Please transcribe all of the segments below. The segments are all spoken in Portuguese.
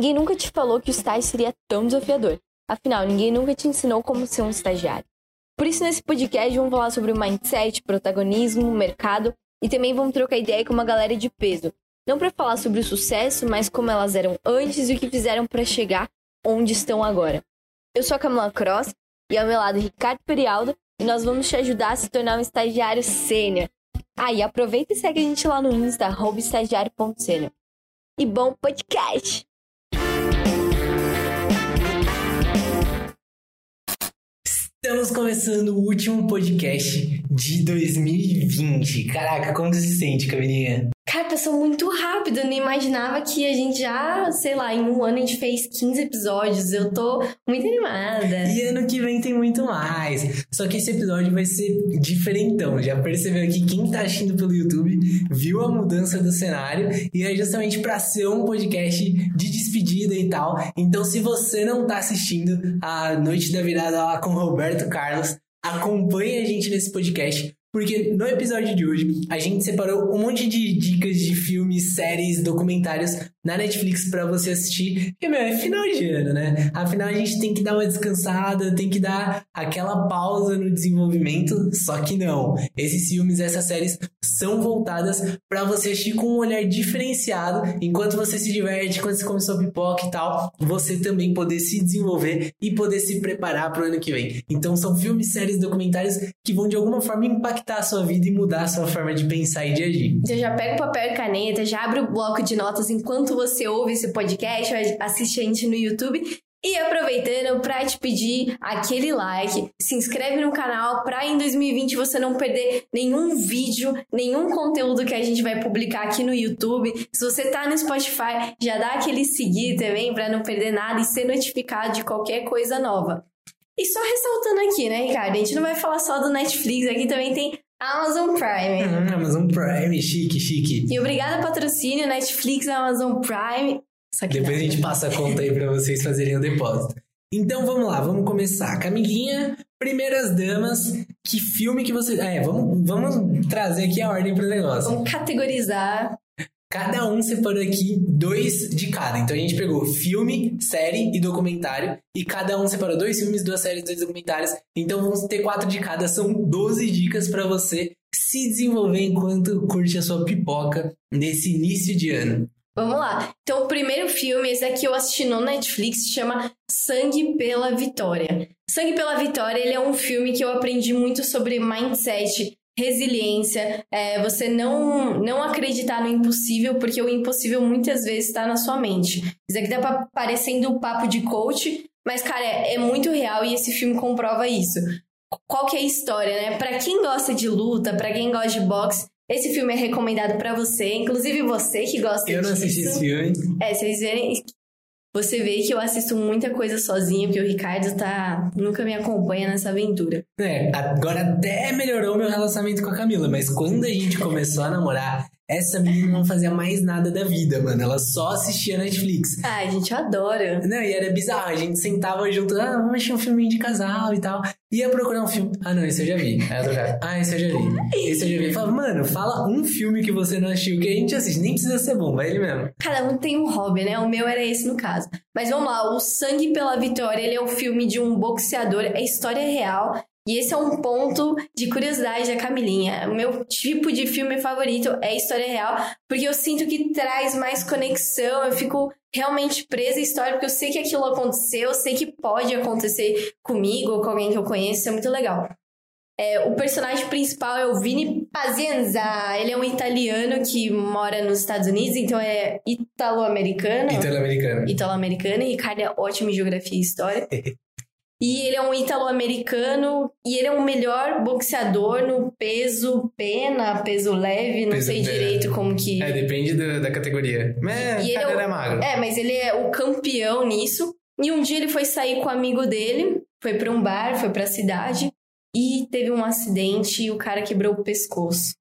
ninguém nunca te falou que o estágio seria tão desafiador. Afinal, ninguém nunca te ensinou como ser um estagiário. Por isso, nesse podcast, vamos falar sobre mindset, protagonismo, mercado e também vamos trocar ideia com uma galera de peso. Não para falar sobre o sucesso, mas como elas eram antes e o que fizeram para chegar onde estão agora. Eu sou a Camila Cross e ao meu lado Ricardo Perialdo e nós vamos te ajudar a se tornar um estagiário sênior. Ah, e aproveita e segue a gente lá no Insta, estagiário.sênior. E bom podcast! Estamos começando o último podcast de 2020. Caraca, como você se sente, Camilinha? Cara, passou muito rápido. Eu nem imaginava que a gente já, sei lá, em um ano a gente fez 15 episódios. Eu tô muito animada. E ano que vem tem muito mais. Só que esse episódio vai ser diferentão. Já percebeu que quem tá assistindo pelo YouTube viu a mudança do cenário e é justamente para ser um podcast de despedida e tal. Então, se você não tá assistindo a Noite da Virada lá com Roberto Carlos, acompanhe a gente nesse podcast porque no episódio de hoje a gente separou um monte de dicas de filmes, séries, documentários na Netflix para você assistir. Porque, meu, é final de ano, né? Afinal, a gente tem que dar uma descansada, tem que dar aquela pausa no desenvolvimento. Só que não. Esses filmes, essas séries são voltadas para você assistir com um olhar diferenciado. Enquanto você se diverte, enquanto você come sua pipoca e tal, você também poder se desenvolver e poder se preparar para o ano que vem. Então, são filmes, séries, documentários que vão de alguma forma impactar a sua vida e mudar a sua forma de pensar e de agir. Então já pega o papel e caneta, já abre o bloco de notas enquanto você ouve esse podcast, assiste a gente no YouTube e aproveitando para te pedir aquele like, se inscreve no canal para em 2020 você não perder nenhum vídeo, nenhum conteúdo que a gente vai publicar aqui no YouTube. Se você tá no Spotify, já dá aquele seguir também para não perder nada e ser notificado de qualquer coisa nova. E só ressaltando aqui, né, Ricardo? A gente não vai falar só do Netflix, aqui também tem Amazon Prime. Hum, Amazon Prime, chique, chique. E obrigada patrocínio, Netflix, Amazon Prime. Depois a gente passa a conta aí pra vocês fazerem o depósito. Então vamos lá, vamos começar. Camiguinha, primeiras damas, que filme que você. É, vamos, vamos trazer aqui a ordem pro negócio. Vamos categorizar Cada um separou aqui dois de cada. Então a gente pegou filme, série e documentário. E cada um separou dois filmes, duas séries, dois documentários. Então vamos ter quatro de cada. São 12 dicas para você se desenvolver enquanto curte a sua pipoca nesse início de ano. Vamos lá. Então, o primeiro filme, esse aqui eu assisti no Netflix, chama Sangue pela Vitória. Sangue pela Vitória, ele é um filme que eu aprendi muito sobre mindset, resiliência, é, você não, não acreditar no impossível, porque o impossível muitas vezes está na sua mente. Isso aqui tá parecendo um papo de coach, mas, cara, é, é muito real e esse filme comprova isso. Qual que é a história, né? Para quem gosta de luta, para quem gosta de boxe, esse filme é recomendado para você, inclusive você que gosta Eu não assisti esse filme. É, vocês verem, você vê que eu assisto muita coisa sozinha, porque o Ricardo tá nunca me acompanha nessa aventura. É, agora até melhorou meu relacionamento com a Camila, mas quando a gente começou a namorar, essa menina não fazia mais nada da vida, mano. Ela só assistia Netflix. Ah, a gente adora. Não, e era bizarro. A gente sentava junto, ah, vamos assistir um filminho de casal e tal. Ia procurar um filme. Ah, não, esse eu já vi. Aí eu ah, esse eu já vi. Esse eu já vi. Fala, mano, fala um filme que você não assistiu que a gente assiste. Nem precisa ser bom, vai ele mesmo. Cada um tem um hobby, né? O meu era esse no caso. Mas vamos lá, O Sangue pela Vitória, ele é um filme de um boxeador, é história real. E esse é um ponto de curiosidade da Camilinha. O meu tipo de filme favorito é história real, porque eu sinto que traz mais conexão, eu fico realmente presa à história, porque eu sei que aquilo aconteceu, eu sei que pode acontecer comigo ou com alguém que eu conheço, isso é muito legal. É, o personagem principal é o Vini Pazienza. Ele é um italiano que mora nos Estados Unidos, então é italo-americano. Italo-americano. Italo-americano. E Ricardo é ótimo em geografia e história. E ele é um ítalo-americano e ele é o melhor boxeador no peso pena, peso leve, não peso sei pena. direito como que. É, depende do, da categoria. Mas e ele é, o... é magro. É, mas ele é o campeão nisso. E um dia ele foi sair com o amigo dele, foi para um bar, foi para a cidade e teve um acidente e o cara quebrou o pescoço.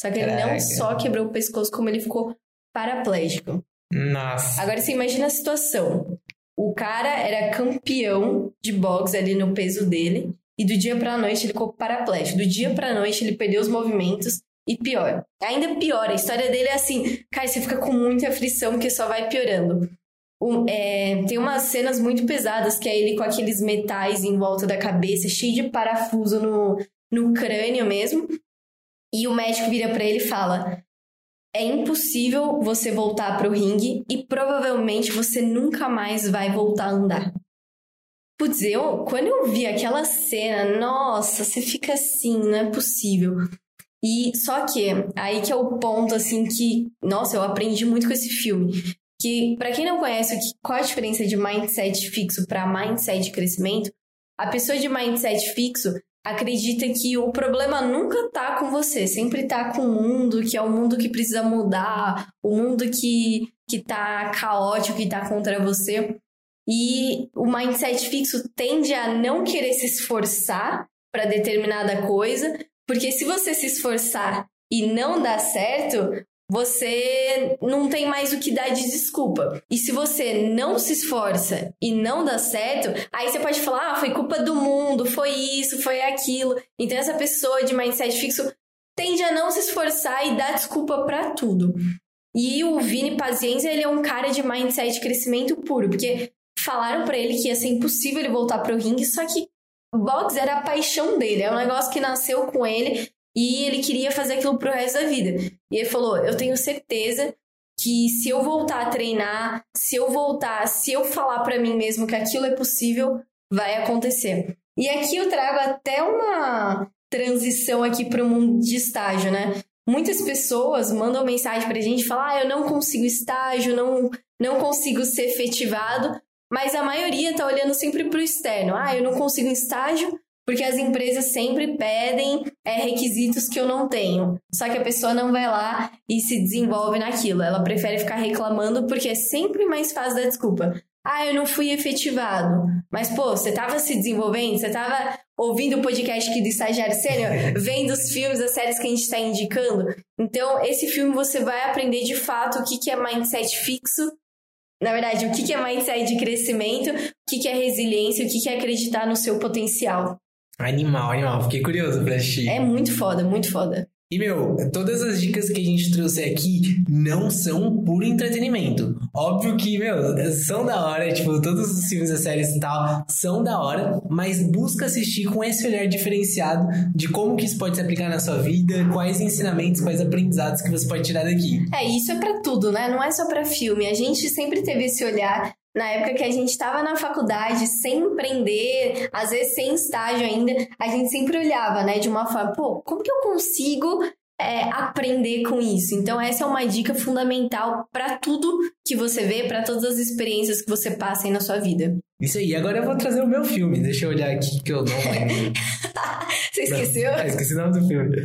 Só que Caraca. ele não só quebrou o pescoço, como ele ficou paraplégico. Nossa. Agora você imagina a situação. O cara era campeão de boxe ali no peso dele. E do dia pra noite ele ficou paraplégico. Do dia pra noite ele perdeu os movimentos. E pior, ainda pior, a história dele é assim, cara, você fica com muita aflição porque só vai piorando. Um, é, tem umas cenas muito pesadas que é ele com aqueles metais em volta da cabeça, cheio de parafuso no, no crânio mesmo. E o médico vira para ele e fala: É impossível você voltar pro ringue e provavelmente você nunca mais vai voltar a andar. Putz, eu, quando eu vi aquela cena, nossa, você fica assim, não é possível. E só que, aí que é o ponto, assim, que, nossa, eu aprendi muito com esse filme. Que, para quem não conhece, qual a diferença de mindset fixo para mindset de crescimento? A pessoa de mindset fixo acredita que o problema nunca tá com você, sempre tá com o mundo, que é o mundo que precisa mudar, o mundo que, que tá caótico, que tá contra você. E o mindset fixo tende a não querer se esforçar para determinada coisa, porque se você se esforçar e não dá certo, você não tem mais o que dar de desculpa. E se você não se esforça e não dá certo, aí você pode falar: ah, foi culpa do mundo, foi isso, foi aquilo. Então essa pessoa de mindset fixo tende a não se esforçar e dar desculpa para tudo. E o Vini Pazienza, ele é um cara de mindset crescimento puro, porque falaram para ele que ia ser impossível ele voltar pro ringue, só que boxe era a paixão dele, é um negócio que nasceu com ele e ele queria fazer aquilo pro resto da vida. E ele falou: "Eu tenho certeza que se eu voltar a treinar, se eu voltar, se eu falar para mim mesmo que aquilo é possível, vai acontecer". E aqui eu trago até uma transição aqui para o mundo de estágio, né? Muitas pessoas mandam mensagem pra gente falar: ah, eu não consigo estágio, não, não consigo ser efetivado, mas a maioria tá olhando sempre para o externo. Ah, eu não consigo estágio porque as empresas sempre pedem é, requisitos que eu não tenho. Só que a pessoa não vai lá e se desenvolve naquilo. Ela prefere ficar reclamando porque é sempre mais fácil dar desculpa. Ah, eu não fui efetivado. Mas, pô, você tava se desenvolvendo? Você tava ouvindo o podcast aqui do Estagiário Sênior? Vendo os filmes, as séries que a gente está indicando? Então, esse filme você vai aprender de fato o que, que é mindset fixo na verdade, o que é mindset de crescimento, o que é resiliência, o que é acreditar no seu potencial. Animal, animal. Fiquei curioso pra assistir. É muito foda, muito foda. E, meu, todas as dicas que a gente trouxe aqui não são por entretenimento. Óbvio que, meu, são da hora, tipo, todos os filmes e séries e tal são da hora, mas busca assistir com esse olhar diferenciado de como que isso pode se aplicar na sua vida, quais ensinamentos, quais aprendizados que você pode tirar daqui. É, isso é para tudo, né? Não é só para filme. A gente sempre teve esse olhar na época que a gente estava na faculdade, sem empreender, às vezes sem estágio ainda, a gente sempre olhava, né, de uma forma, pô, como que eu consigo é, aprender com isso? Então, essa é uma dica fundamental para tudo que você vê, para todas as experiências que você passa aí na sua vida. Isso aí, agora eu vou trazer o meu filme. Deixa eu olhar aqui que eu não lembro. você esqueceu? Ah, esqueci o nome do filme.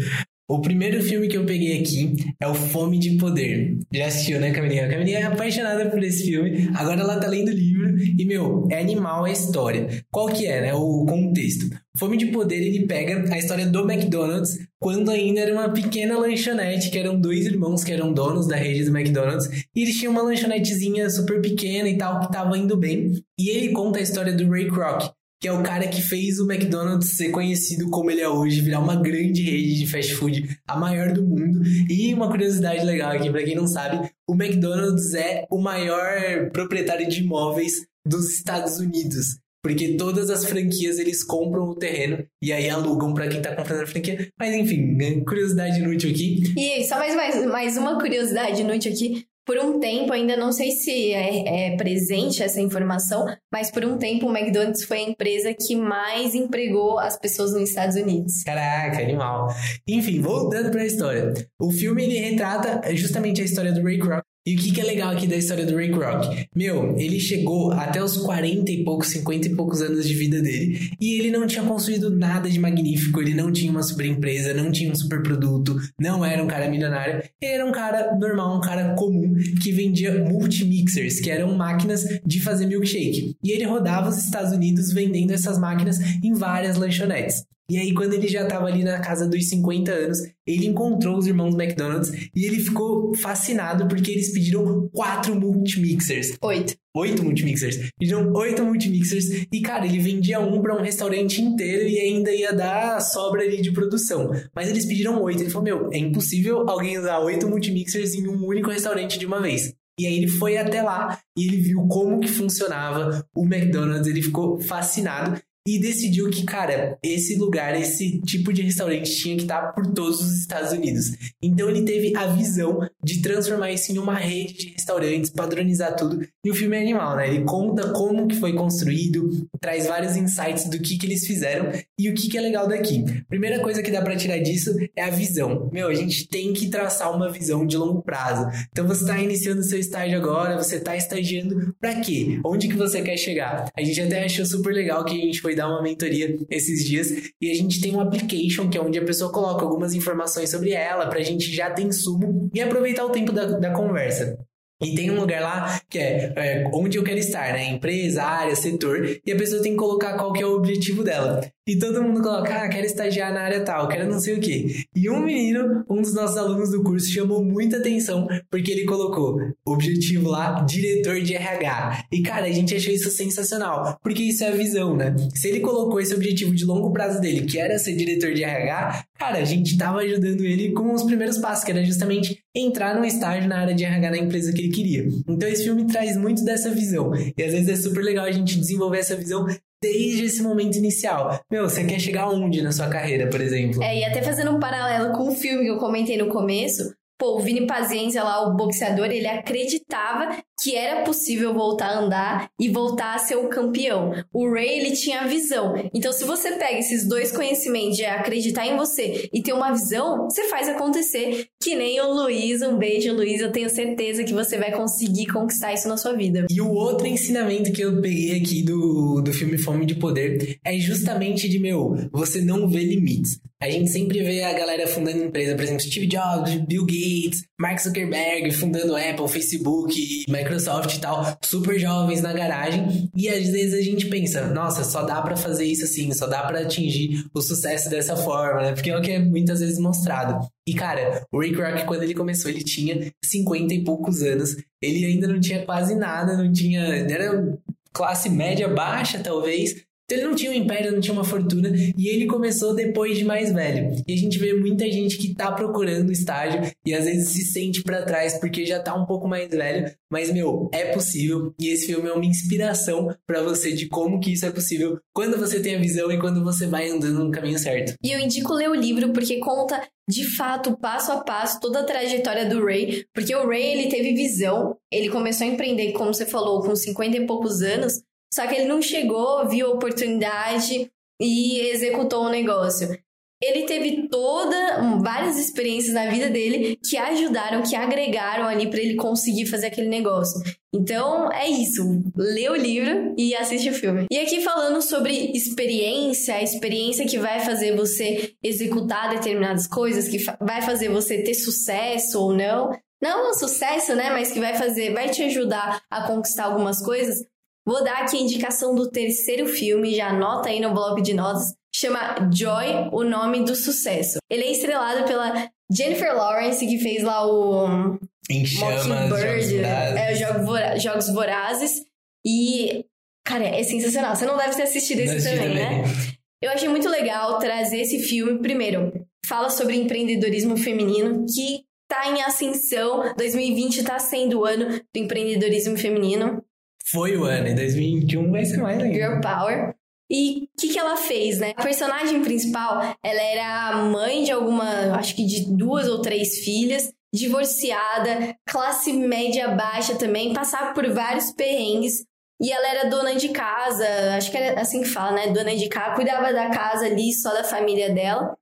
O primeiro filme que eu peguei aqui é o Fome de Poder. Já assistiu, né, Camilinha? A Camilinha é apaixonada por esse filme. Agora ela tá lendo o livro e, meu, é animal a história. Qual que é, né, o contexto? Fome de Poder, ele pega a história do McDonald's quando ainda era uma pequena lanchonete, que eram dois irmãos que eram donos da rede do McDonald's, e eles tinham uma lanchonetezinha super pequena e tal, que tava indo bem. E ele conta a história do Ray Kroc, que é o cara que fez o McDonald's ser conhecido como ele é hoje, virar uma grande rede de fast food, a maior do mundo. E uma curiosidade legal aqui, para quem não sabe, o McDonald's é o maior proprietário de imóveis dos Estados Unidos. Porque todas as franquias eles compram o terreno e aí alugam para quem tá comprando a franquia. Mas enfim, curiosidade inútil aqui. E só mais, mais, mais uma curiosidade inútil aqui por um tempo, ainda não sei se é, é, presente essa informação, mas por um tempo o McDonald's foi a empresa que mais empregou as pessoas nos Estados Unidos. Caraca, animal. Enfim, voltando para a história. O filme ele retrata justamente a história do Ray Kroc, e o que, que é legal aqui da história do Ray Kroc? Meu, ele chegou até os 40 e poucos, 50 e poucos anos de vida dele e ele não tinha construído nada de magnífico, ele não tinha uma super empresa, não tinha um super produto, não era um cara milionário, ele era um cara normal, um cara comum que vendia multimixers, que eram máquinas de fazer milkshake. E ele rodava os Estados Unidos vendendo essas máquinas em várias lanchonetes. E aí, quando ele já estava ali na casa dos 50 anos, ele encontrou os irmãos McDonald's e ele ficou fascinado porque eles pediram quatro multimixers. Oito. Oito multimixers. Pediram oito multimixers e, cara, ele vendia um para um restaurante inteiro e ainda ia dar sobra ali de produção. Mas eles pediram oito. Ele falou: Meu, é impossível alguém usar oito multimixers em um único restaurante de uma vez. E aí ele foi até lá e ele viu como que funcionava o McDonald's, ele ficou fascinado e decidiu que, cara, esse lugar, esse tipo de restaurante tinha que estar por todos os Estados Unidos. Então ele teve a visão de transformar isso em uma rede de restaurantes, padronizar tudo. E o filme é animal, né? Ele conta como que foi construído, traz vários insights do que que eles fizeram e o que que é legal daqui. Primeira coisa que dá para tirar disso é a visão. Meu, a gente tem que traçar uma visão de longo prazo. Então você está iniciando seu estágio agora, você está estagiando para quê? Onde que você quer chegar? A gente até achou super legal que a gente foi dar uma mentoria esses dias e a gente tem um application que é onde a pessoa coloca algumas informações sobre ela pra gente já ter insumo e aproveitar o tempo da, da conversa. E tem um lugar lá que é, é, onde eu quero estar, né? Empresa, área, setor. E a pessoa tem que colocar qual que é o objetivo dela. E todo mundo coloca, ah, quero estagiar na área tal, quero não sei o quê. E um menino, um dos nossos alunos do curso, chamou muita atenção porque ele colocou objetivo lá, diretor de RH. E cara, a gente achou isso sensacional, porque isso é a visão, né? Se ele colocou esse objetivo de longo prazo dele, que era ser diretor de RH, cara, a gente tava ajudando ele com os primeiros passos, que era justamente entrar num estágio na área de RH na empresa que ele queria. Então esse filme traz muito dessa visão. E às vezes é super legal a gente desenvolver essa visão desde esse momento inicial. Meu, você quer chegar onde na sua carreira, por exemplo? É, e até fazendo um paralelo com o filme que eu comentei no começo, Pô, o Vini Pazienza lá, o boxeador, ele acreditava que era possível voltar a andar e voltar a ser o campeão. O Ray, ele tinha a visão. Então, se você pega esses dois conhecimentos de acreditar em você e ter uma visão, você faz acontecer. Que nem o Luiz. Um beijo, Luiz. Eu tenho certeza que você vai conseguir conquistar isso na sua vida. E o outro ensinamento que eu peguei aqui do, do filme Fome de Poder é justamente de, meu, você não vê limites. A gente sempre vê a galera fundando empresa, por exemplo, Steve Jobs, Bill Gates, Mark Zuckerberg fundando Apple, Facebook, Microsoft e tal, super jovens na garagem. E às vezes a gente pensa, nossa, só dá para fazer isso assim, só dá para atingir o sucesso dessa forma, né? Porque é o que é muitas vezes mostrado. E cara, o Rick Rock, quando ele começou, ele tinha 50 e poucos anos. Ele ainda não tinha quase nada, não tinha. Era classe média baixa, talvez. Então ele não tinha um império, não tinha uma fortuna, e ele começou depois de mais velho. E a gente vê muita gente que tá procurando estágio e às vezes se sente para trás porque já tá um pouco mais velho, mas meu, é possível. E esse filme é uma inspiração para você de como que isso é possível quando você tem a visão e quando você vai andando no caminho certo. E eu indico ler o livro porque conta de fato, passo a passo, toda a trajetória do Ray, porque o Ray ele teve visão, ele começou a empreender, como você falou, com 50 e poucos anos, só que ele não chegou, viu a oportunidade e executou o negócio. Ele teve toda várias experiências na vida dele que ajudaram, que agregaram ali para ele conseguir fazer aquele negócio. Então é isso, lê o livro e assiste o filme. E aqui falando sobre experiência, a experiência que vai fazer você executar determinadas coisas, que vai fazer você ter sucesso ou não. Não o sucesso, né, mas que vai fazer, vai te ajudar a conquistar algumas coisas. Vou dar aqui a indicação do terceiro filme, já anota aí no bloco de notas. Chama Joy, o nome do sucesso. Ele é estrelado pela Jennifer Lawrence, que fez lá o em chamas, Mockingbird, é, Jogos, Vora Jogos Vorazes. E, cara, é sensacional. Você não deve ter assistido esse também, também, né? Eu achei muito legal trazer esse filme. Primeiro, fala sobre empreendedorismo feminino, que tá em ascensão. 2020 tá sendo o ano do empreendedorismo feminino. Foi o ano, em 2021 vai ser mais ainda. Girl Power. E o que, que ela fez, né? A personagem principal, ela era mãe de alguma, acho que de duas ou três filhas, divorciada, classe média baixa também, passava por vários perrengues. E ela era dona de casa, acho que era assim que fala, né? Dona de casa, cuidava da casa ali, só da família dela.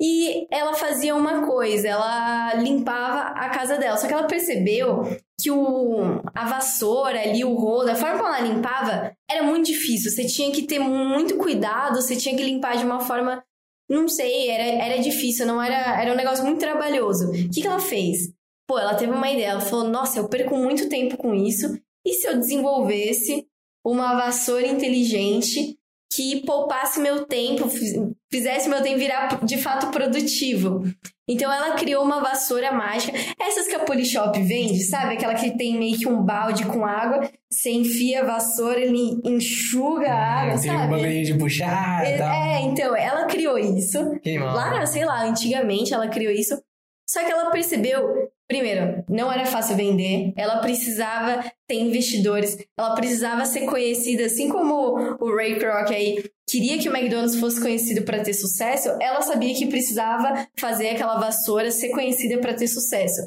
E ela fazia uma coisa, ela limpava a casa dela. Só que ela percebeu que o, a vassoura ali, o rolo, a forma como ela limpava era muito difícil. Você tinha que ter muito cuidado, você tinha que limpar de uma forma. Não sei, era, era difícil, não era, era um negócio muito trabalhoso. O que, que ela fez? Pô, ela teve uma ideia, ela falou: Nossa, eu perco muito tempo com isso. E se eu desenvolvesse uma vassoura inteligente que poupasse meu tempo, fizesse meu tempo virar de fato produtivo. Então ela criou uma vassoura mágica, essas que a Polishop vende, sabe? Aquela que tem meio que um balde com água, você enfia a vassoura, ele enxuga a água, tem sabe? Tem um bagulho de puxar e é, tal. É, então, ela criou isso. Quem lá, sei lá, antigamente ela criou isso. Só que ela percebeu Primeiro, não era fácil vender, ela precisava ter investidores, ela precisava ser conhecida, assim como o Ray Kroc aí queria que o McDonald's fosse conhecido para ter sucesso, ela sabia que precisava fazer aquela vassoura ser conhecida para ter sucesso.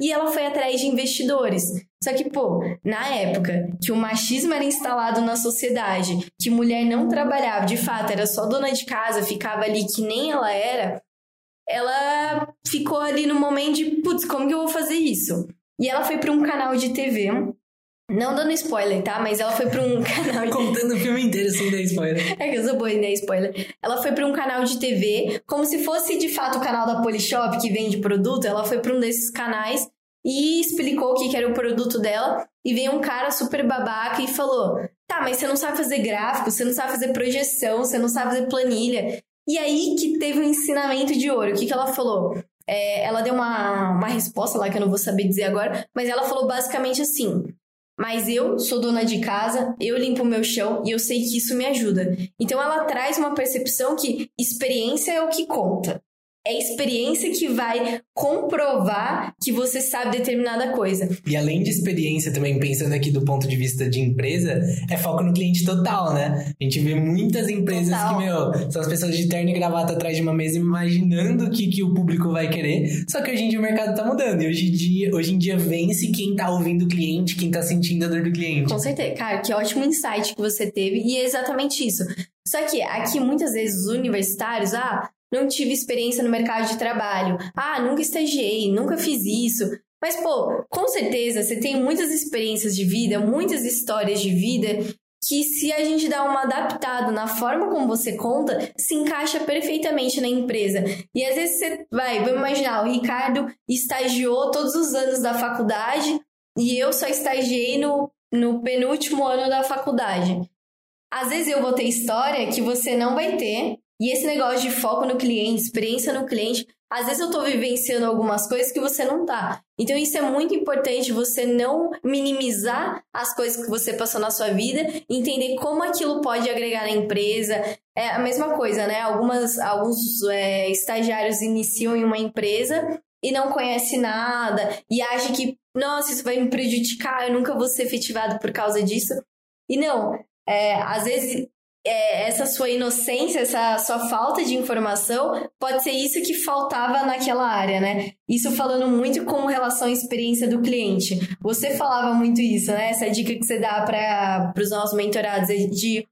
E ela foi atrás de investidores. Só que, pô, na época que o machismo era instalado na sociedade, que mulher não trabalhava, de fato, era só dona de casa, ficava ali que nem ela era, ela ficou ali no momento de, putz, como que eu vou fazer isso? E ela foi para um canal de TV, não dando spoiler, tá? Mas ela foi para um canal de... Contando o filme inteiro sem dar spoiler. É que eu sou boa em dar spoiler. Ela foi para um canal de TV, como se fosse de fato o canal da Polishop, que vende produto. Ela foi para um desses canais e explicou o que era o produto dela. E veio um cara super babaca e falou: Tá, mas você não sabe fazer gráfico, você não sabe fazer projeção, você não sabe fazer planilha. E aí que teve um ensinamento de ouro. O que, que ela falou? É, ela deu uma, uma resposta lá que eu não vou saber dizer agora, mas ela falou basicamente assim: Mas eu sou dona de casa, eu limpo o meu chão e eu sei que isso me ajuda. Então ela traz uma percepção que experiência é o que conta é experiência que vai comprovar que você sabe determinada coisa. E além de experiência, também pensando aqui do ponto de vista de empresa, é foco no cliente total, né? A gente vê muitas empresas total. que, meu, são as pessoas de terno e gravata atrás de uma mesa imaginando o que, que o público vai querer. Só que hoje em dia o mercado tá mudando. E hoje em dia, hoje em dia vence quem tá ouvindo o cliente, quem tá sentindo a dor do cliente. Com certeza. Cara, que ótimo insight que você teve. E é exatamente isso. Só que aqui, muitas vezes, os universitários, ah, não tive experiência no mercado de trabalho. Ah, nunca estagiei, nunca fiz isso. Mas, pô, com certeza você tem muitas experiências de vida, muitas histórias de vida que, se a gente dá uma adaptada na forma como você conta, se encaixa perfeitamente na empresa. E às vezes você vai, vamos imaginar, o Ricardo estagiou todos os anos da faculdade e eu só estagiei no, no penúltimo ano da faculdade. Às vezes eu vou ter história que você não vai ter, e esse negócio de foco no cliente, experiência no cliente, às vezes eu tô vivenciando algumas coisas que você não tá. Então isso é muito importante você não minimizar as coisas que você passou na sua vida, entender como aquilo pode agregar na empresa. É a mesma coisa, né? Algumas, alguns é, estagiários iniciam em uma empresa e não conhece nada e acha que, nossa, isso vai me prejudicar, eu nunca vou ser efetivado por causa disso. E não, é, às vezes é, essa sua inocência, essa sua falta de informação, pode ser isso que faltava naquela área, né? Isso falando muito com relação à experiência do cliente. Você falava muito isso, né? Essa dica que você dá para os nossos mentorados é de,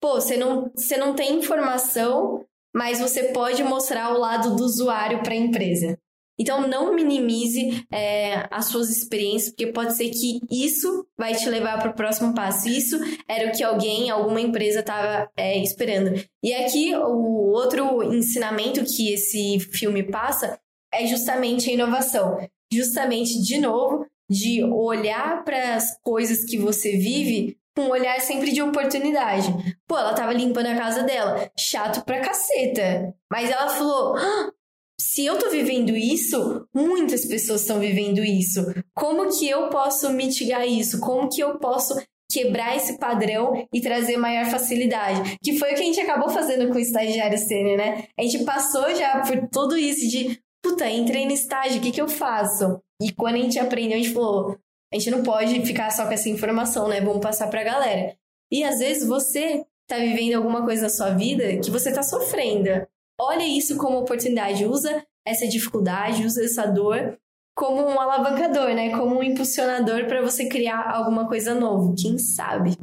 pô, você não, você não tem informação, mas você pode mostrar o lado do usuário para a empresa. Então, não minimize é, as suas experiências, porque pode ser que isso vai te levar para o próximo passo. Isso era o que alguém, alguma empresa estava é, esperando. E aqui, o outro ensinamento que esse filme passa é justamente a inovação. Justamente, de novo, de olhar para as coisas que você vive com um olhar sempre de oportunidade. Pô, ela tava limpando a casa dela. Chato pra caceta. Mas ela falou: ah, se eu tô vivendo isso, muitas pessoas estão vivendo isso. Como que eu posso mitigar isso? Como que eu posso quebrar esse padrão e trazer maior facilidade? Que foi o que a gente acabou fazendo com o estagiário sênior, né? A gente passou já por tudo isso de, puta, entrei no estágio, o que que eu faço? E quando a gente aprendeu, a gente falou, a gente não pode ficar só com essa informação, né? Vamos passar pra galera. E às vezes você tá vivendo alguma coisa na sua vida que você tá sofrendo olha isso como oportunidade, usa essa dificuldade, usa essa dor como um alavancador, né? Como um impulsionador para você criar alguma coisa novo, quem sabe.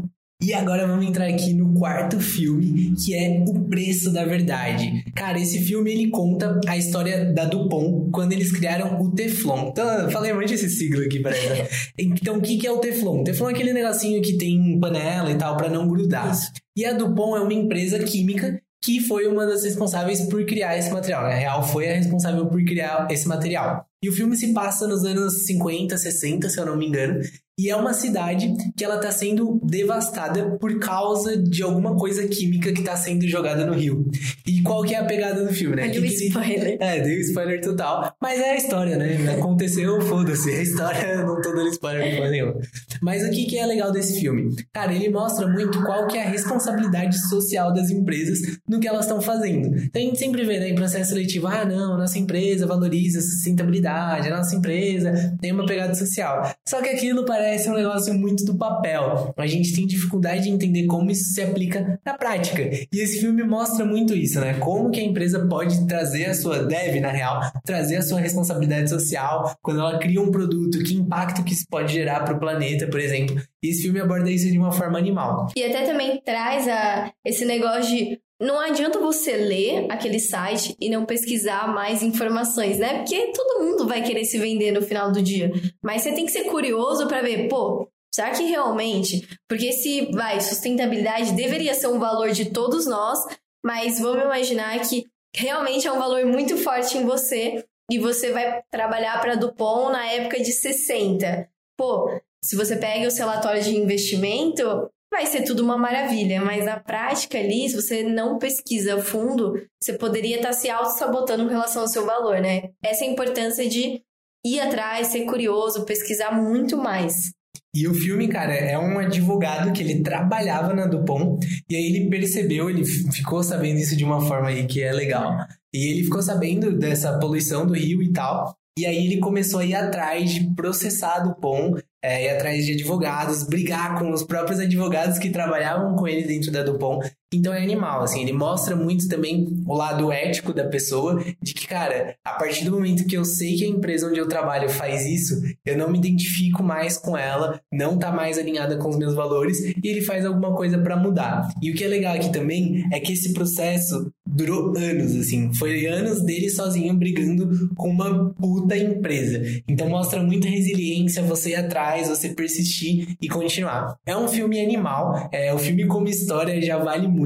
E agora vamos entrar aqui no quarto filme, que é O Preço da Verdade. Cara, esse filme ele conta a história da Dupont quando eles criaram o Teflon. Então, falei muito esse siglo aqui para ela. Então, o que, que é o Teflon? O Teflon é aquele negocinho que tem panela e tal para não grudar. E a Dupont é uma empresa química que foi uma das responsáveis por criar esse material. Né? A Real foi a responsável por criar esse material. E o filme se passa nos anos 50, 60, se eu não me engano. E é uma cidade que ela tá sendo devastada por causa de alguma coisa química que tá sendo jogada no rio. E qual que é a pegada do filme, né? Que ele- spoiler. É, deu spoiler total. Mas é a história, né? Aconteceu, foda-se. A história, não tô dando spoiler forma nenhuma. Mas o que, que é legal desse filme? Cara, ele mostra muito qual que é a responsabilidade social das empresas no que elas estão fazendo. Então a gente sempre vê, né, em processo seletivo, ah, não, nossa empresa valoriza a sustentabilidade, a nossa empresa tem uma pegada social. Só que aquilo parece um negócio muito do papel. A gente tem dificuldade de entender como isso se aplica na prática. E esse filme mostra muito isso, né? Como que a empresa pode trazer a sua, deve, na real, trazer a sua responsabilidade social quando ela cria um produto, que impacto que isso pode gerar para o planeta, por exemplo. E esse filme aborda isso de uma forma animal. E até também traz a, esse negócio de. Não adianta você ler aquele site e não pesquisar mais informações, né? Porque todo mundo vai querer se vender no final do dia. Mas você tem que ser curioso para ver, pô, será que realmente? Porque se vai, sustentabilidade deveria ser um valor de todos nós, mas vamos imaginar que realmente é um valor muito forte em você e você vai trabalhar para Dupont na época de 60. Pô, se você pega os relatórios de investimento, vai ser tudo uma maravilha, mas na prática ali, se você não pesquisa fundo, você poderia estar se auto-sabotando com relação ao seu valor, né? Essa é a importância de ir atrás, ser curioso, pesquisar muito mais. E o filme, cara, é um advogado que ele trabalhava na Dupont e aí ele percebeu, ele ficou sabendo isso de uma forma aí que é legal. E ele ficou sabendo dessa poluição do rio e tal. E aí ele começou a ir atrás de processar a Dupont, é, ir atrás de advogados, brigar com os próprios advogados que trabalhavam com ele dentro da Dupont. Então é animal, assim, ele mostra muito também o lado ético da pessoa, de que, cara, a partir do momento que eu sei que a empresa onde eu trabalho faz isso, eu não me identifico mais com ela, não tá mais alinhada com os meus valores, e ele faz alguma coisa pra mudar. E o que é legal aqui também é que esse processo durou anos, assim, foi anos dele sozinho brigando com uma puta empresa. Então mostra muita resiliência, você ir atrás, você persistir e continuar. É um filme animal, é, o filme como história já vale muito,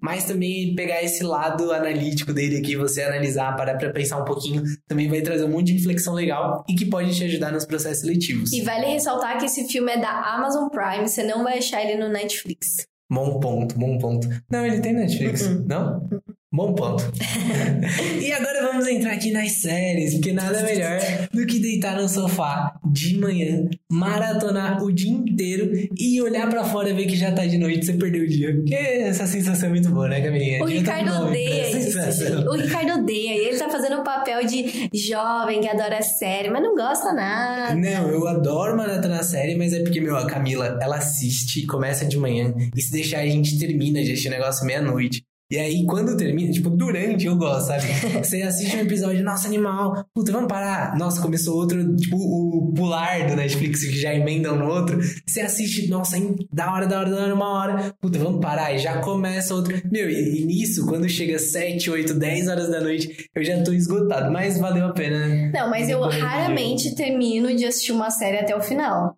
mas também pegar esse lado analítico dele aqui, você analisar, parar pra pensar um pouquinho, também vai trazer um monte de reflexão legal e que pode te ajudar nos processos seletivos. E vale ressaltar que esse filme é da Amazon Prime, você não vai achar ele no Netflix. Bom ponto, bom ponto. Não, ele tem Netflix, Uh-uh. não? Bom ponto. e agora vamos entrar aqui nas séries, porque nada melhor do que deitar no sofá de manhã, maratonar o dia inteiro e olhar pra fora e ver que já tá de noite, você perdeu o dia. Porque essa sensação é muito boa, né, Camilinha? O tá Ricardo bom, odeia isso. O Ricardo odeia. E ele tá fazendo o papel de jovem que adora série, mas não gosta nada. Não, eu adoro maratonar série, mas é porque, meu, a Camila, ela assiste, começa de manhã, e se deixar a gente termina de assistir o negócio meia-noite. E aí, quando termina, tipo, durante eu gosto, sabe? Você assiste um episódio, nossa, animal, puta, vamos parar. Nossa, começou outro, tipo, o pular do Netflix, que já emendam no outro. Você assiste, nossa, hein, da hora, da hora, da hora, uma hora. Puta, vamos parar. E já começa outro. Meu, e, e nisso, quando chega 7, 8, 10 horas da noite, eu já tô esgotado. Mas valeu a pena, né? Não, mas eu raramente termino de assistir uma série até o final.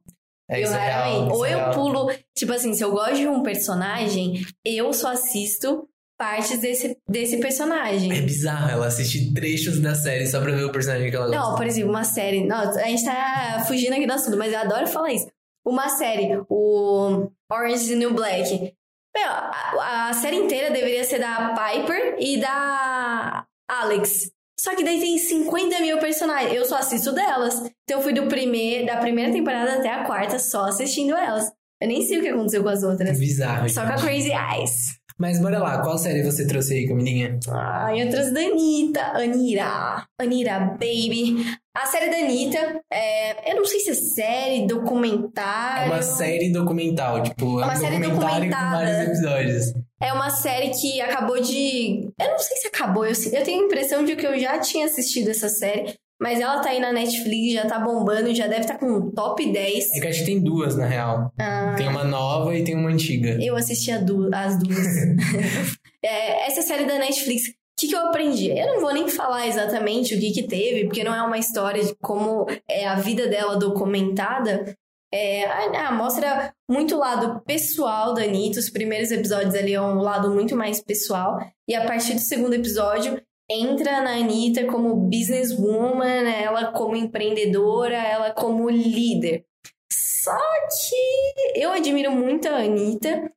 É, eu isso é real, Ou é eu pulo. Tipo assim, se eu gosto de um personagem, eu só assisto partes desse, desse personagem. É bizarro ela assistir trechos da série só pra ver o personagem que ela gosta. Não, por exemplo, uma série. Não, a gente tá fugindo aqui do assunto, mas eu adoro falar isso. Uma série, o Orange is the New Black. Meu, a, a série inteira deveria ser da Piper e da Alex. Só que daí tem 50 mil personagens. Eu só assisto delas. Então eu fui do primeir, da primeira temporada até a quarta só assistindo elas. Eu nem sei o que aconteceu com as outras. Bizarro. Só com a gente. Crazy Eyes. Mas bora lá, qual série você trouxe aí, Camilinha? Ai, eu trouxe da Anitta. Anira. Anira, baby. A série da Anitta, é, eu não sei se é série, É documentário. uma série documental, tipo, é Uma um série documentário com vários episódios. É uma série que acabou de. Eu não sei se acabou, eu, eu tenho a impressão de que eu já tinha assistido essa série, mas ela tá aí na Netflix, já tá bombando, já deve estar com um top 10. É que acho que tem duas, na real. Ah, Tem uma nova e tem uma antiga. eu assisti a du- as duas. É, essa série da Netflix. O que, que eu aprendi? Eu não vou nem falar exatamente o que, que teve, porque não é uma história de como é a vida dela documentada. É, ah, mostra muito o lado pessoal da Anitta. Os primeiros episódios ali é um lado muito mais pessoal. E a partir do segundo episódio, entra na Anitta como businesswoman, ela como empreendedora, ela como líder. Só que eu admiro muito a Anitta.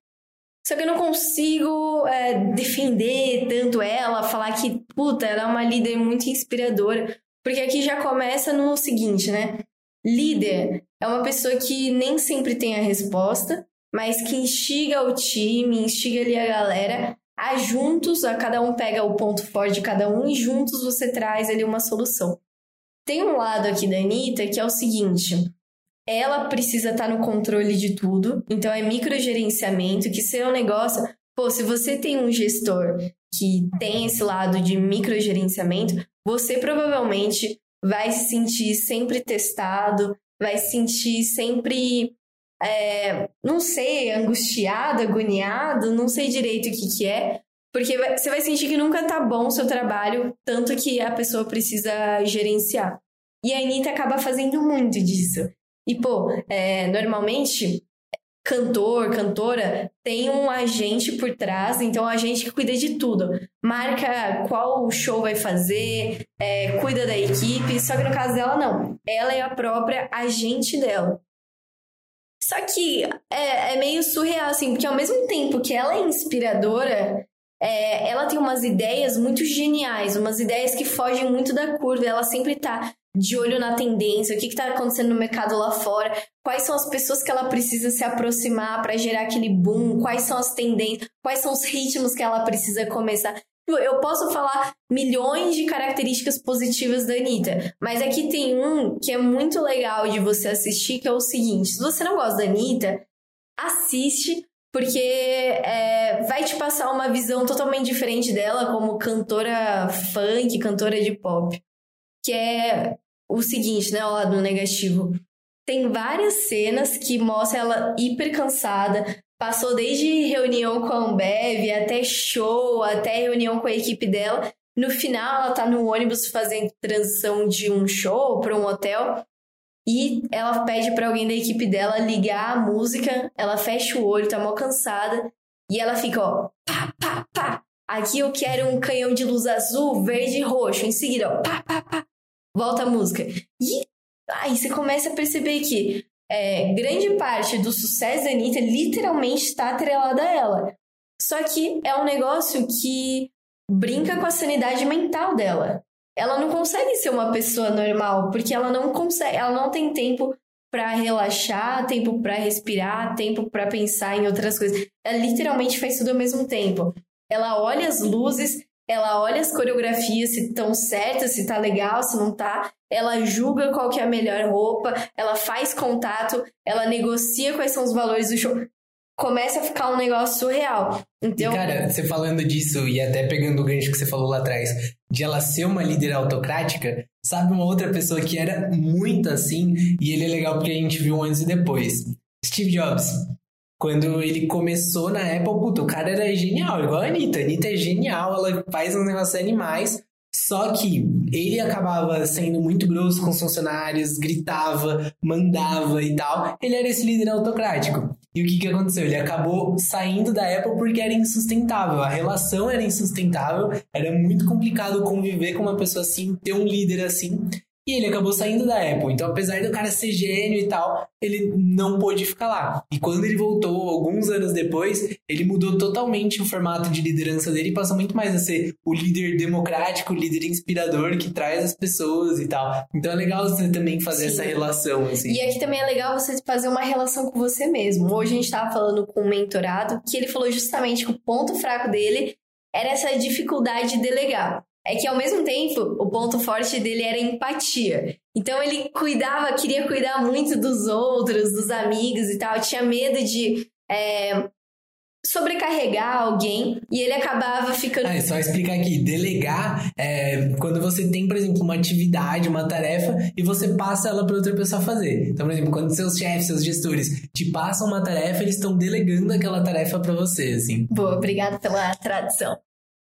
Só que eu não consigo é, defender tanto ela, falar que, puta, ela é uma líder muito inspiradora. Porque aqui já começa no seguinte, né? Líder é uma pessoa que nem sempre tem a resposta, mas que instiga o time, instiga ali a galera a juntos, a cada um pega o ponto forte de cada um e juntos você traz ali uma solução. Tem um lado aqui da Anitta que é o seguinte: ela precisa estar no controle de tudo, então é microgerenciamento, que se é negócio. Pô, se você tem um gestor que tem esse lado de microgerenciamento, você provavelmente vai se sentir sempre testado, vai se sentir sempre, é, não sei, angustiado, agoniado, não sei direito o que, que é, porque você vai sentir que nunca tá bom o seu trabalho, tanto que a pessoa precisa gerenciar. E a Anitta acaba fazendo muito disso. E, pô, é, normalmente, cantor, cantora, tem um agente por trás, então é um agente que cuida de tudo. Marca qual show vai fazer, é, cuida da equipe, só que no caso dela, não. Ela é a própria agente dela. Só que é, é meio surreal, assim, porque ao mesmo tempo que ela é inspiradora, é, ela tem umas ideias muito geniais, umas ideias que fogem muito da curva. Ela sempre tá de olho na tendência, o que está acontecendo no mercado lá fora, quais são as pessoas que ela precisa se aproximar para gerar aquele boom, quais são as tendências, quais são os ritmos que ela precisa começar. Eu posso falar milhões de características positivas da Anitta, mas aqui tem um que é muito legal de você assistir, que é o seguinte: se você não gosta da Anitta, assiste, porque é, vai te passar uma visão totalmente diferente dela como cantora funk, cantora de pop. Que é o seguinte, né, o lado negativo. Tem várias cenas que mostram ela hiper cansada, passou desde reunião com a Ambev, até show, até reunião com a equipe dela. No final, ela tá no ônibus fazendo transição de um show para um hotel e ela pede para alguém da equipe dela ligar a música, ela fecha o olho, tá mal cansada e ela fica, ó, pá, pá, pá. Aqui eu quero um canhão de luz azul, verde e roxo. Em seguida, ó, pá, pá, pá volta a música. E aí você começa a perceber que é, grande parte do sucesso da Anitta literalmente está atrelada a ela. Só que é um negócio que brinca com a sanidade mental dela. Ela não consegue ser uma pessoa normal, porque ela não consegue, ela não tem tempo para relaxar, tempo para respirar, tempo para pensar em outras coisas. Ela literalmente faz tudo ao mesmo tempo. Ela olha as luzes, ela olha as coreografias se estão certas, se tá legal, se não tá. Ela julga qual que é a melhor roupa, ela faz contato, ela negocia quais são os valores do show. Começa a ficar um negócio surreal. Então, e cara, você falando disso e até pegando o gancho que você falou lá atrás, de ela ser uma líder autocrática, sabe uma outra pessoa que era muito assim, e ele é legal porque a gente viu antes e depois. Steve Jobs. Quando ele começou na Apple, o cara era genial, igual a Anitta. A Anitta é genial, ela faz uns negócios animais. Só que ele acabava sendo muito grosso com os funcionários, gritava, mandava e tal. Ele era esse líder autocrático. E o que, que aconteceu? Ele acabou saindo da Apple porque era insustentável. A relação era insustentável, era muito complicado conviver com uma pessoa assim, ter um líder assim. E ele acabou saindo da Apple. Então, apesar do cara ser gênio e tal, ele não pôde ficar lá. E quando ele voltou, alguns anos depois, ele mudou totalmente o formato de liderança dele e passou muito mais a ser o líder democrático, o líder inspirador que traz as pessoas e tal. Então é legal você também fazer Sim. essa relação, assim. E aqui também é legal você fazer uma relação com você mesmo. Hoje a gente estava falando com um mentorado que ele falou justamente que o ponto fraco dele era essa dificuldade de delegar é que ao mesmo tempo o ponto forte dele era empatia. Então ele cuidava, queria cuidar muito dos outros, dos amigos e tal, tinha medo de é, sobrecarregar alguém e ele acabava ficando. Ah, é só explicar aqui: delegar é quando você tem, por exemplo, uma atividade, uma tarefa e você passa ela para outra pessoa fazer. Então, por exemplo, quando seus chefes, seus gestores te passam uma tarefa, eles estão delegando aquela tarefa para você, assim. Boa, obrigada pela tradução.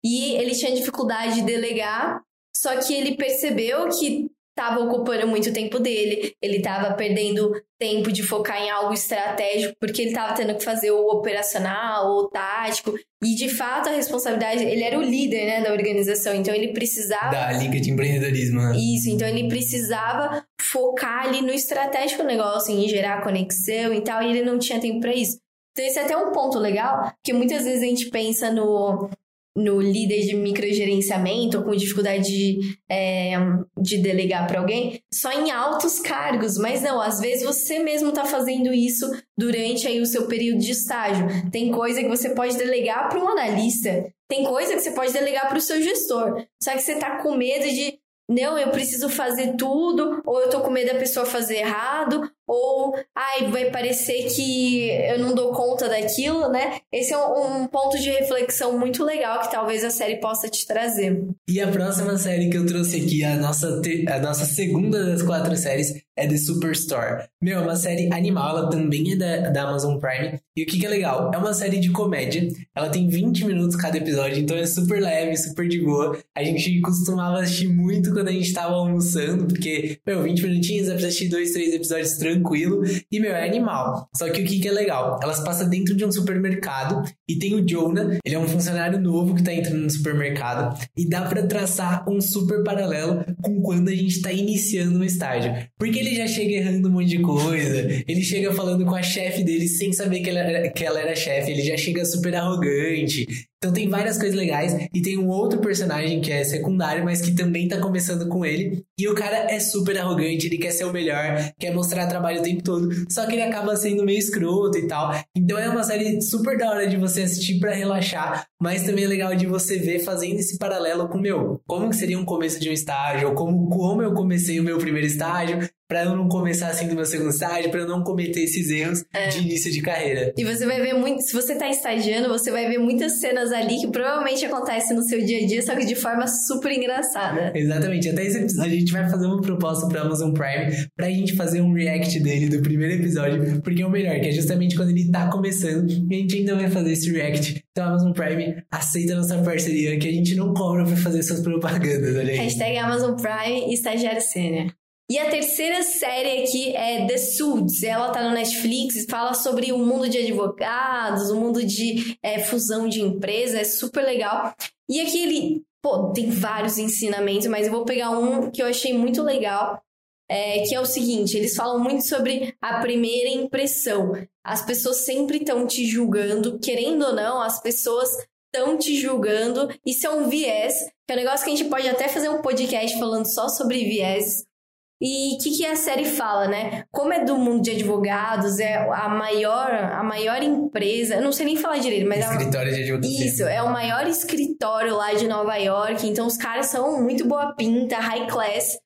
E ele tinha dificuldade de delegar, só que ele percebeu que estava ocupando muito tempo dele, ele estava perdendo tempo de focar em algo estratégico, porque ele estava tendo que fazer o operacional, o tático, e de fato a responsabilidade, ele era o líder, né, da organização, então ele precisava da liga de empreendedorismo, né? Isso, então ele precisava focar ali no estratégico do negócio, em gerar conexão e tal, e ele não tinha tempo para isso. Então esse é até um ponto legal, porque muitas vezes a gente pensa no no líder de microgerenciamento ou com dificuldade de, é, de delegar para alguém, só em altos cargos, mas não, às vezes você mesmo está fazendo isso durante aí o seu período de estágio. Tem coisa que você pode delegar para um analista, tem coisa que você pode delegar para o seu gestor, só que você está com medo de não, eu preciso fazer tudo, ou eu tô com medo da pessoa fazer errado, ou ai, vai parecer que eu não dou conta daquilo, né? Esse é um, um, ponto de reflexão muito legal que talvez a série possa te trazer. E a próxima série que eu trouxe aqui, a nossa, a nossa segunda das quatro séries, é The Superstore. Meu, é uma série animal, ela também é da, da Amazon Prime. E o que, que é legal? É uma série de comédia, ela tem 20 minutos cada episódio, então é super leve, super de boa. A gente costumava assistir muito quando a gente tava almoçando, porque, meu, 20 minutinhos dá pra assistir dois, três episódios tranquilo. E, meu, é animal. Só que o que, que é legal? Elas passam dentro de um supermercado e tem o Jonah, ele é um funcionário novo que tá entrando no supermercado. E dá para traçar um super paralelo com quando a gente tá iniciando um estágio. Porque ele já chega errando um monte de coisa, ele chega falando com a chefe dele sem saber que ela que ela era chefe, ele já chega super arrogante. Então tem várias coisas legais e tem um outro personagem que é secundário, mas que também tá começando com ele. E o cara é super arrogante, ele quer ser o melhor, quer mostrar trabalho o tempo todo, só que ele acaba sendo meio escroto e tal. Então é uma série super da hora de você assistir para relaxar, mas também é legal de você ver fazendo esse paralelo com o meu. Como que seria um começo de um estágio, ou como, como eu comecei o meu primeiro estágio, para eu não começar assim no meu segundo estágio, para eu não cometer esses erros é. de início de carreira. E você vai ver muito, se você tá estagiando, você vai ver muitas cenas ali que provavelmente acontecem no seu dia a dia, só que de forma super engraçada. Exatamente. Até esse episódio a gente vai fazer uma proposta para Amazon Prime pra gente fazer um react dele do primeiro episódio, porque é o melhor, que é justamente quando ele tá começando, e a gente ainda vai fazer esse react. Então, Amazon Prime aceita nossa parceria, que a gente não cobra pra fazer suas propagandas, olha aí. Hashtag Amazon Prime e estagiário sênior. E a terceira série aqui é The Suits. Ela tá no Netflix, fala sobre o mundo de advogados, o mundo de é, fusão de empresas, é super legal. E aqui ele, pô, tem vários ensinamentos, mas eu vou pegar um que eu achei muito legal, é, que é o seguinte: eles falam muito sobre a primeira impressão. As pessoas sempre estão te julgando, querendo ou não, as pessoas estão te julgando. Isso é um viés, que é um negócio que a gente pode até fazer um podcast falando só sobre viés e o que, que a série fala, né? Como é do mundo de advogados, é a maior, a maior empresa, eu não sei nem falar direito, mas escritório é de advocacia. Isso, é o maior escritório lá de Nova York, então os caras são muito boa pinta, high class.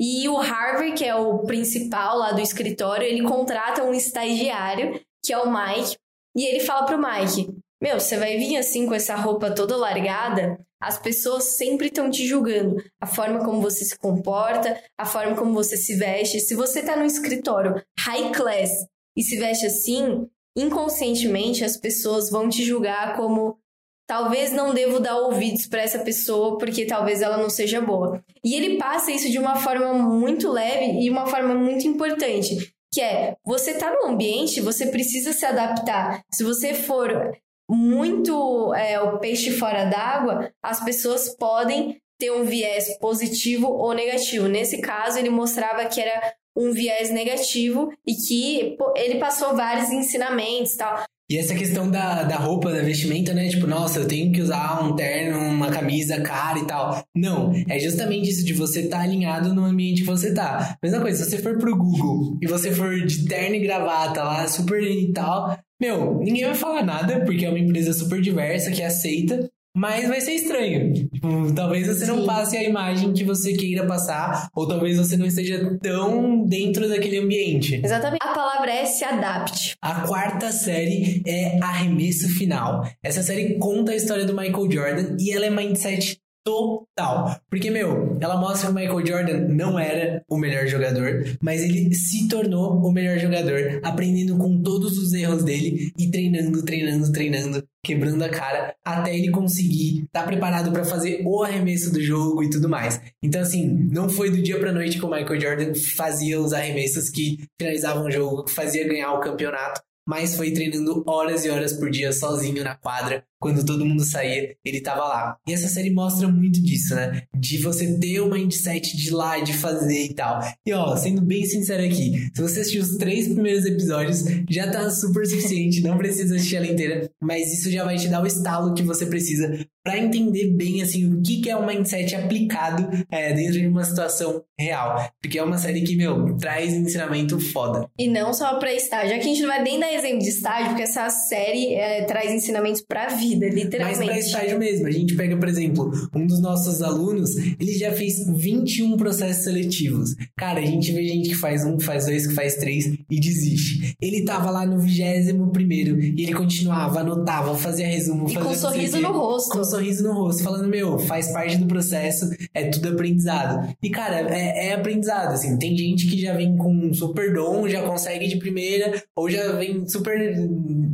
E o Harvey, que é o principal lá do escritório, ele contrata um estagiário, que é o Mike, e ele fala pro Mike: Meu, você vai vir assim com essa roupa toda largada? As pessoas sempre estão te julgando. A forma como você se comporta, a forma como você se veste. Se você está no escritório high class e se veste assim, inconscientemente as pessoas vão te julgar como talvez não devo dar ouvidos para essa pessoa porque talvez ela não seja boa. E ele passa isso de uma forma muito leve e uma forma muito importante, que é você tá no ambiente, você precisa se adaptar. Se você for muito é, o peixe fora d'água, as pessoas podem ter um viés positivo ou negativo. Nesse caso, ele mostrava que era um viés negativo e que pô, ele passou vários ensinamentos tal. E essa questão da, da roupa, da vestimenta, né? Tipo, nossa, eu tenho que usar um terno, uma camisa cara e tal. Não, é justamente isso de você estar tá alinhado no ambiente que você tá. Mesma coisa, se você for pro Google e você for de terno e gravata lá, super e tal, meu, ninguém vai falar nada, porque é uma empresa super diversa que aceita, mas vai ser estranho. Tipo, talvez você Sim. não passe a imagem que você queira passar, ou talvez você não esteja tão dentro daquele ambiente. Exatamente. A palavra é se adapte. A quarta série é Arremesso Final. Essa série conta a história do Michael Jordan e ela é mindset total. Porque, meu, ela mostra que o Michael Jordan não era o melhor jogador, mas ele se tornou o melhor jogador, aprendendo com todos os erros dele e treinando, treinando, treinando, quebrando a cara até ele conseguir estar tá preparado para fazer o arremesso do jogo e tudo mais. Então, assim, não foi do dia pra noite que o Michael Jordan fazia os arremessos que finalizavam o jogo, que fazia ganhar o campeonato mas foi treinando horas e horas por dia sozinho na quadra. Quando todo mundo saía, ele tava lá. E essa série mostra muito disso, né? De você ter um mindset de lá, de fazer e tal. E ó, sendo bem sincero aqui, se você assistiu os três primeiros episódios, já tá super suficiente, não precisa assistir ela inteira, mas isso já vai te dar o estalo que você precisa para entender bem assim o que, que é um mindset aplicado é, dentro de uma situação real. Porque é uma série que, meu, traz ensinamento foda. E não só pra estágio. Aqui a gente não vai nem dar exemplo de estágio, porque essa série é, traz ensinamentos pra vida, literalmente. Mas pra estágio mesmo. A gente pega, por exemplo, um dos nossos alunos, ele já fez 21 processos seletivos. Cara, a gente vê gente que faz um, que faz dois, que faz três e desiste. Ele tava lá no vigésimo primeiro e ele continuava, anotava, fazia resumo, e fazia com um sorriso no rosto. Com um sorriso no rosto, falando, meu, faz parte do processo, é tudo aprendizado. E, cara, é, é aprendizado, assim. Tem gente que já vem com um super dom, já consegue de primeira, ou já vem super.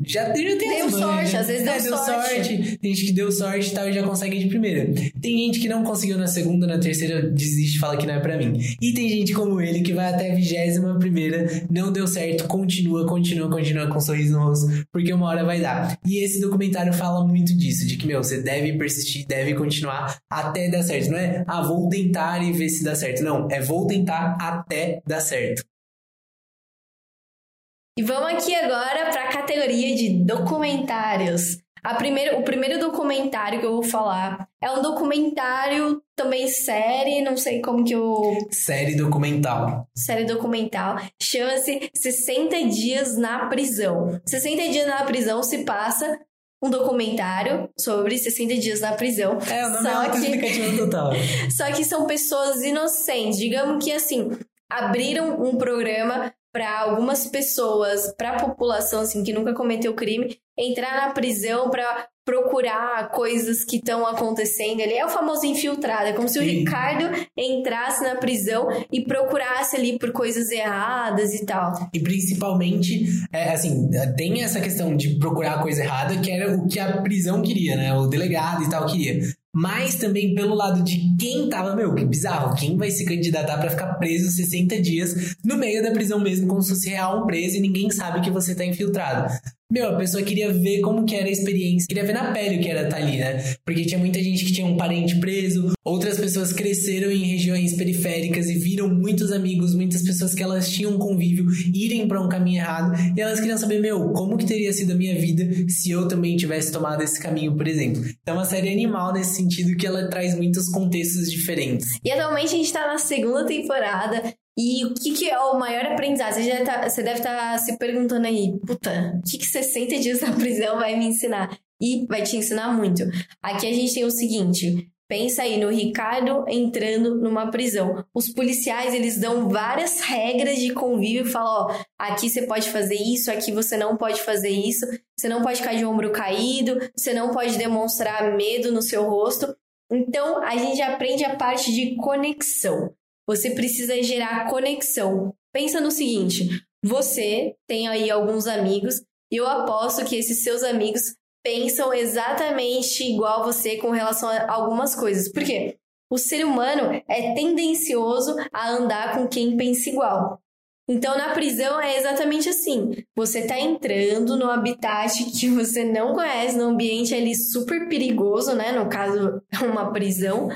Já, já tem Deu sorte, às vezes deu, é, deu sorte. Sorte. Tem gente que deu sorte e tal e já consegue de primeira. Tem gente que não conseguiu na segunda, na terceira, desiste fala que não é para mim. E tem gente como ele que vai até a vigésima primeira, não deu certo, continua, continua, continua com um sorriso no rosto, porque uma hora vai dar. E esse documentário fala muito disso, de que, meu, você deve persistir, deve continuar até dar certo. Não é, ah, vou tentar e ver se dá certo. Não, é vou tentar até dar certo. E vamos aqui agora para a categoria de documentários. A primeiro, o primeiro documentário que eu vou falar é um documentário, também série, não sei como que eu. Série documental. Série documental. Chama-se 60 Dias na Prisão. 60 Dias na Prisão se passa um documentário sobre 60 dias na prisão. É, o nome só é que... total. só que são pessoas inocentes. Digamos que assim, abriram um programa para algumas pessoas, para a população assim que nunca cometeu crime, entrar na prisão para procurar coisas que estão acontecendo ali. É o famoso infiltrado. É como se o Ricardo entrasse na prisão e procurasse ali por coisas erradas e tal. E principalmente, é, assim, tem essa questão de procurar a coisa errada, que era o que a prisão queria, né? O delegado e tal queria mas também pelo lado de quem tava, meu, que bizarro, quem vai se candidatar para ficar preso 60 dias no meio da prisão mesmo, como se fosse real um preso e ninguém sabe que você tá infiltrado. Meu, a pessoa queria ver como que era a experiência, queria ver na pele o que era estar tá ali, né? Porque tinha muita gente que tinha um parente preso, outras pessoas cresceram em regiões periféricas e viram muitos amigos, muitas pessoas que elas tinham convívio irem para um caminho errado e elas queriam saber, meu, como que teria sido a minha vida se eu também tivesse tomado esse caminho, por exemplo. Então, é uma série animal nesse sentido que ela traz muitos contextos diferentes. E atualmente a gente tá na segunda temporada e o que, que é o maior aprendizado? Você, já tá, você deve estar tá se perguntando aí, puta, o que, que 60 dias na prisão vai me ensinar? E vai te ensinar muito. Aqui a gente tem o seguinte: pensa aí no Ricardo entrando numa prisão. Os policiais eles dão várias regras de convívio, falam: ó, aqui você pode fazer isso, aqui você não pode fazer isso, você não pode ficar de ombro caído, você não pode demonstrar medo no seu rosto. Então a gente aprende a parte de conexão. Você precisa gerar conexão. Pensa no seguinte: você tem aí alguns amigos e eu aposto que esses seus amigos pensam exatamente igual você com relação a algumas coisas. Por quê? O ser humano é tendencioso a andar com quem pensa igual. Então, na prisão é exatamente assim. Você está entrando no habitat que você não conhece, num ambiente ali super perigoso, né? No caso, uma prisão.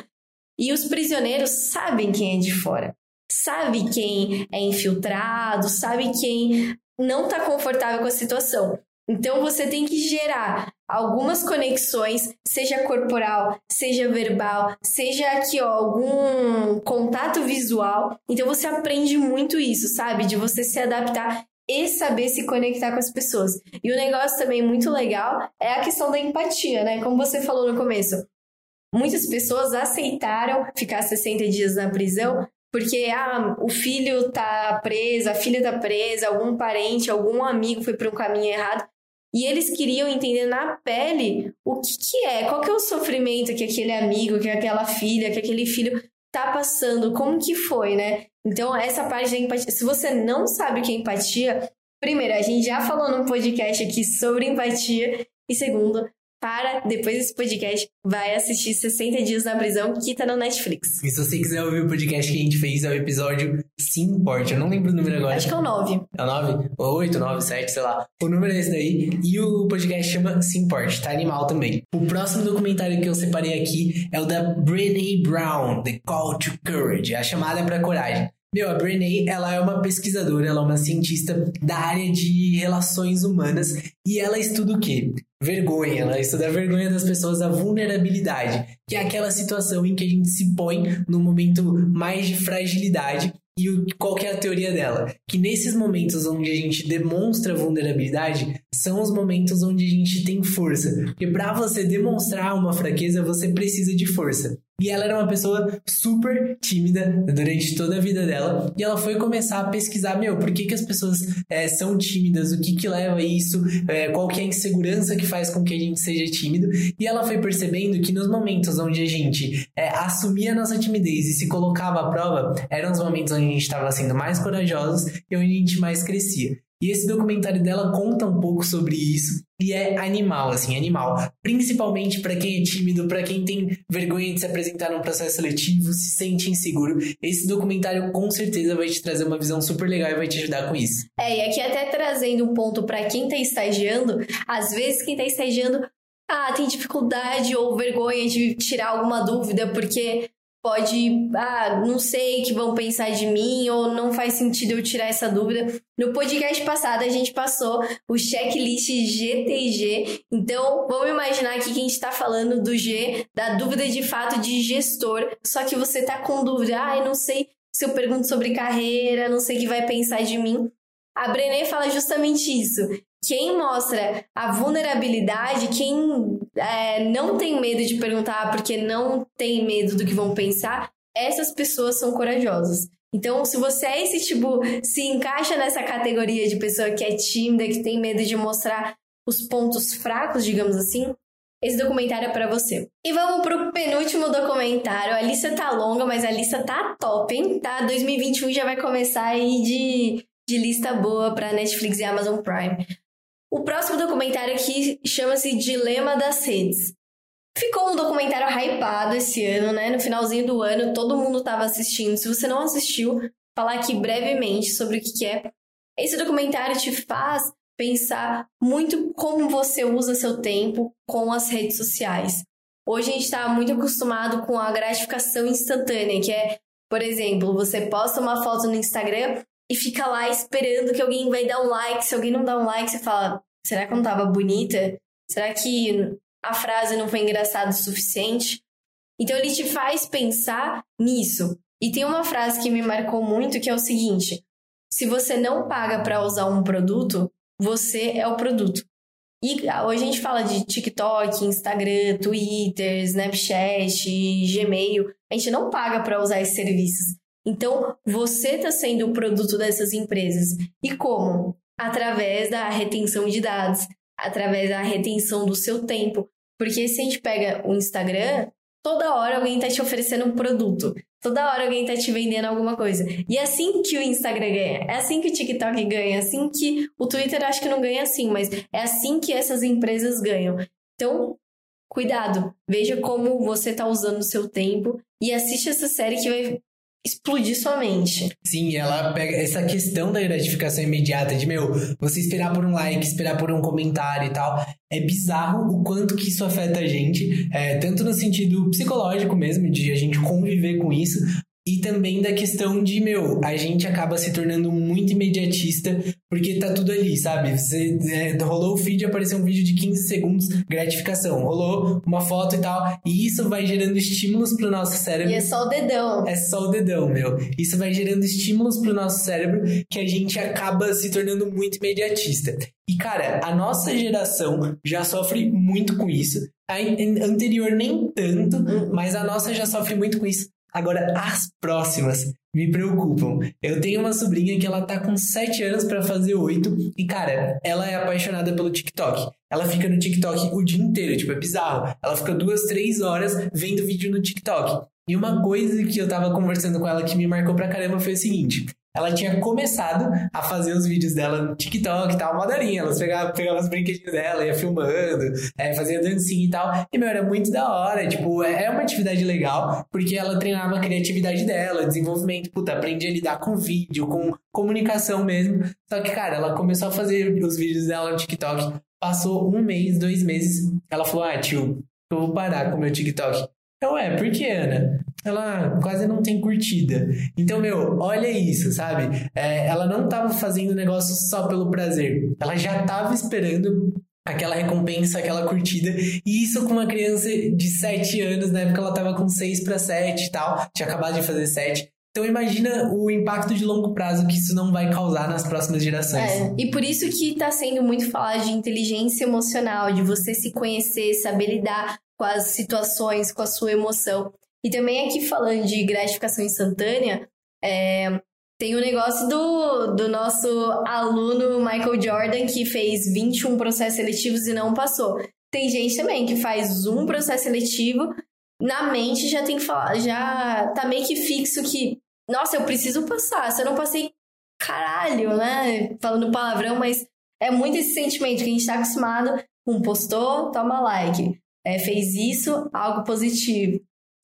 E os prisioneiros sabem quem é de fora, sabe quem é infiltrado, sabe quem não está confortável com a situação. Então você tem que gerar algumas conexões, seja corporal, seja verbal, seja aqui ó, algum contato visual. Então você aprende muito isso, sabe? De você se adaptar e saber se conectar com as pessoas. E o negócio também muito legal é a questão da empatia, né? Como você falou no começo. Muitas pessoas aceitaram ficar 60 dias na prisão porque ah, o filho tá preso, a filha tá presa, algum parente, algum amigo foi para um caminho errado. E eles queriam entender na pele o que, que é, qual que é o sofrimento que aquele amigo, que aquela filha, que aquele filho tá passando, como que foi, né? Então, essa parte da empatia, se você não sabe o que é empatia, primeiro, a gente já falou num podcast aqui sobre empatia, e segundo, para, depois desse podcast, vai assistir 60 Dias na Prisão, que tá no Netflix. E se você quiser ouvir o podcast que a gente fez, é o episódio Se Importe. Eu não lembro o número agora. Acho que é o 9. É o 9? Ou 8, 9, 7, sei lá. O número é esse daí. E o podcast chama Se Importe. Tá animal também. O próximo documentário que eu separei aqui é o da Brené Brown, The Call to Courage. A chamada pra coragem. Meu, a Brené, ela é uma pesquisadora, ela é uma cientista da área de relações humanas e ela estuda o quê? Vergonha. Ela estuda a vergonha das pessoas, a vulnerabilidade, que é aquela situação em que a gente se põe num momento mais de fragilidade e o, qual é a teoria dela? Que nesses momentos onde a gente demonstra vulnerabilidade, são os momentos onde a gente tem força. Porque para você demonstrar uma fraqueza, você precisa de força. E ela era uma pessoa super tímida durante toda a vida dela. E ela foi começar a pesquisar, meu, por que, que as pessoas é, são tímidas? O que que leva a isso? É, qual que é a insegurança que faz com que a gente seja tímido? E ela foi percebendo que nos momentos onde a gente é, assumia a nossa timidez e se colocava à prova, eram os momentos onde a gente estava sendo mais corajosos e onde a gente mais crescia. E esse documentário dela conta um pouco sobre isso e é animal, assim, animal. Principalmente para quem é tímido, para quem tem vergonha de se apresentar num processo seletivo, se sente inseguro. Esse documentário com certeza vai te trazer uma visão super legal e vai te ajudar com isso. É, e aqui até trazendo um ponto para quem tá estagiando, às vezes quem tá estagiando ah, tem dificuldade ou vergonha de tirar alguma dúvida porque pode, ah, não sei que vão pensar de mim ou não faz sentido eu tirar essa dúvida. No podcast passado a gente passou o checklist GTG. Então, vamos imaginar aqui que a gente está falando do G, da dúvida de fato de gestor, só que você tá com dúvida, ah, eu não sei se eu pergunto sobre carreira, não sei o que vai pensar de mim. A Brené fala justamente isso. Quem mostra a vulnerabilidade, quem é, não tem medo de perguntar porque não tem medo do que vão pensar, essas pessoas são corajosas. Então, se você é esse tipo, se encaixa nessa categoria de pessoa que é tímida, que tem medo de mostrar os pontos fracos, digamos assim, esse documentário é para você. E vamos pro penúltimo documentário. A lista tá longa, mas a lista tá top, hein? Tá? 2021 já vai começar aí de, de lista boa para Netflix e Amazon Prime. O próximo documentário aqui chama-se Dilema das Redes. Ficou um documentário hypado esse ano, né? No finalzinho do ano, todo mundo estava assistindo. Se você não assistiu, falar aqui brevemente sobre o que é. Esse documentário te faz pensar muito como você usa seu tempo com as redes sociais. Hoje a gente está muito acostumado com a gratificação instantânea, que é, por exemplo, você posta uma foto no Instagram e fica lá esperando que alguém vai dar um like. Se alguém não dá um like, você fala: será que não tava bonita? Será que a frase não foi engraçada o suficiente? Então ele te faz pensar nisso. E tem uma frase que me marcou muito que é o seguinte: se você não paga para usar um produto, você é o produto. E hoje a gente fala de TikTok, Instagram, Twitter, Snapchat, Gmail. A gente não paga para usar esses serviços. Então, você está sendo o produto dessas empresas. E como? Através da retenção de dados, através da retenção do seu tempo. Porque se a gente pega o Instagram, toda hora alguém está te oferecendo um produto. Toda hora alguém está te vendendo alguma coisa. E é assim que o Instagram ganha. É assim que o TikTok ganha. É assim que o Twitter acho que não ganha assim, mas é assim que essas empresas ganham. Então, cuidado. Veja como você está usando o seu tempo e assiste essa série que vai explodir sua mente. Sim, ela pega essa questão da gratificação imediata, de meu, você esperar por um like, esperar por um comentário e tal. É bizarro o quanto que isso afeta a gente, é, tanto no sentido psicológico mesmo, de a gente conviver com isso, e também da questão de, meu, a gente acaba se tornando muito imediatista porque tá tudo ali, sabe? Você é, rolou o feed, apareceu um vídeo de 15 segundos, gratificação. Rolou uma foto e tal. E isso vai gerando estímulos pro nosso cérebro. E é só o dedão. É só o dedão, meu. Isso vai gerando estímulos pro nosso cérebro que a gente acaba se tornando muito imediatista. E, cara, a nossa geração já sofre muito com isso. A anterior nem tanto, uhum. mas a nossa já sofre muito com isso Agora, as próximas me preocupam. Eu tenho uma sobrinha que ela tá com 7 anos para fazer 8 e, cara, ela é apaixonada pelo TikTok. Ela fica no TikTok o dia inteiro, tipo, é bizarro. Ela fica duas, três horas vendo vídeo no TikTok. E uma coisa que eu tava conversando com ela que me marcou pra caramba foi o seguinte: ela tinha começado a fazer os vídeos dela no TikTok e tal, uma darinha. Ela pegava, os brinquedinhos dela, ia filmando, é, fazia dancinha e tal. E, meu, era muito da hora. Tipo, é, é uma atividade legal, porque ela treinava a criatividade dela, desenvolvimento, puta, aprendia a lidar com vídeo, com comunicação mesmo. Só que, cara, ela começou a fazer os vídeos dela no TikTok. Passou um mês, dois meses. Ela falou: Ah, tio, eu vou parar com o meu TikTok. Eu, é, por que, Ana? Ela quase não tem curtida. Então, meu, olha isso, sabe? É, ela não tava fazendo o negócio só pelo prazer. Ela já tava esperando aquela recompensa, aquela curtida. E isso com uma criança de 7 anos, na época ela tava com 6 para 7 e tal, tinha acabado de fazer 7. Então imagina o impacto de longo prazo que isso não vai causar nas próximas gerações. É, e por isso que está sendo muito falado de inteligência emocional, de você se conhecer, saber lidar com as situações, com a sua emoção. E também aqui falando de gratificação instantânea, é, tem o um negócio do, do nosso aluno Michael Jordan, que fez 21 processos seletivos e não passou. Tem gente também que faz um processo seletivo, na mente já tem que falar, já tá meio que fixo que, nossa, eu preciso passar. Se eu não passei, caralho, né? Falando palavrão, mas é muito esse sentimento que a gente tá acostumado com postou, toma like é, fez isso, algo positivo.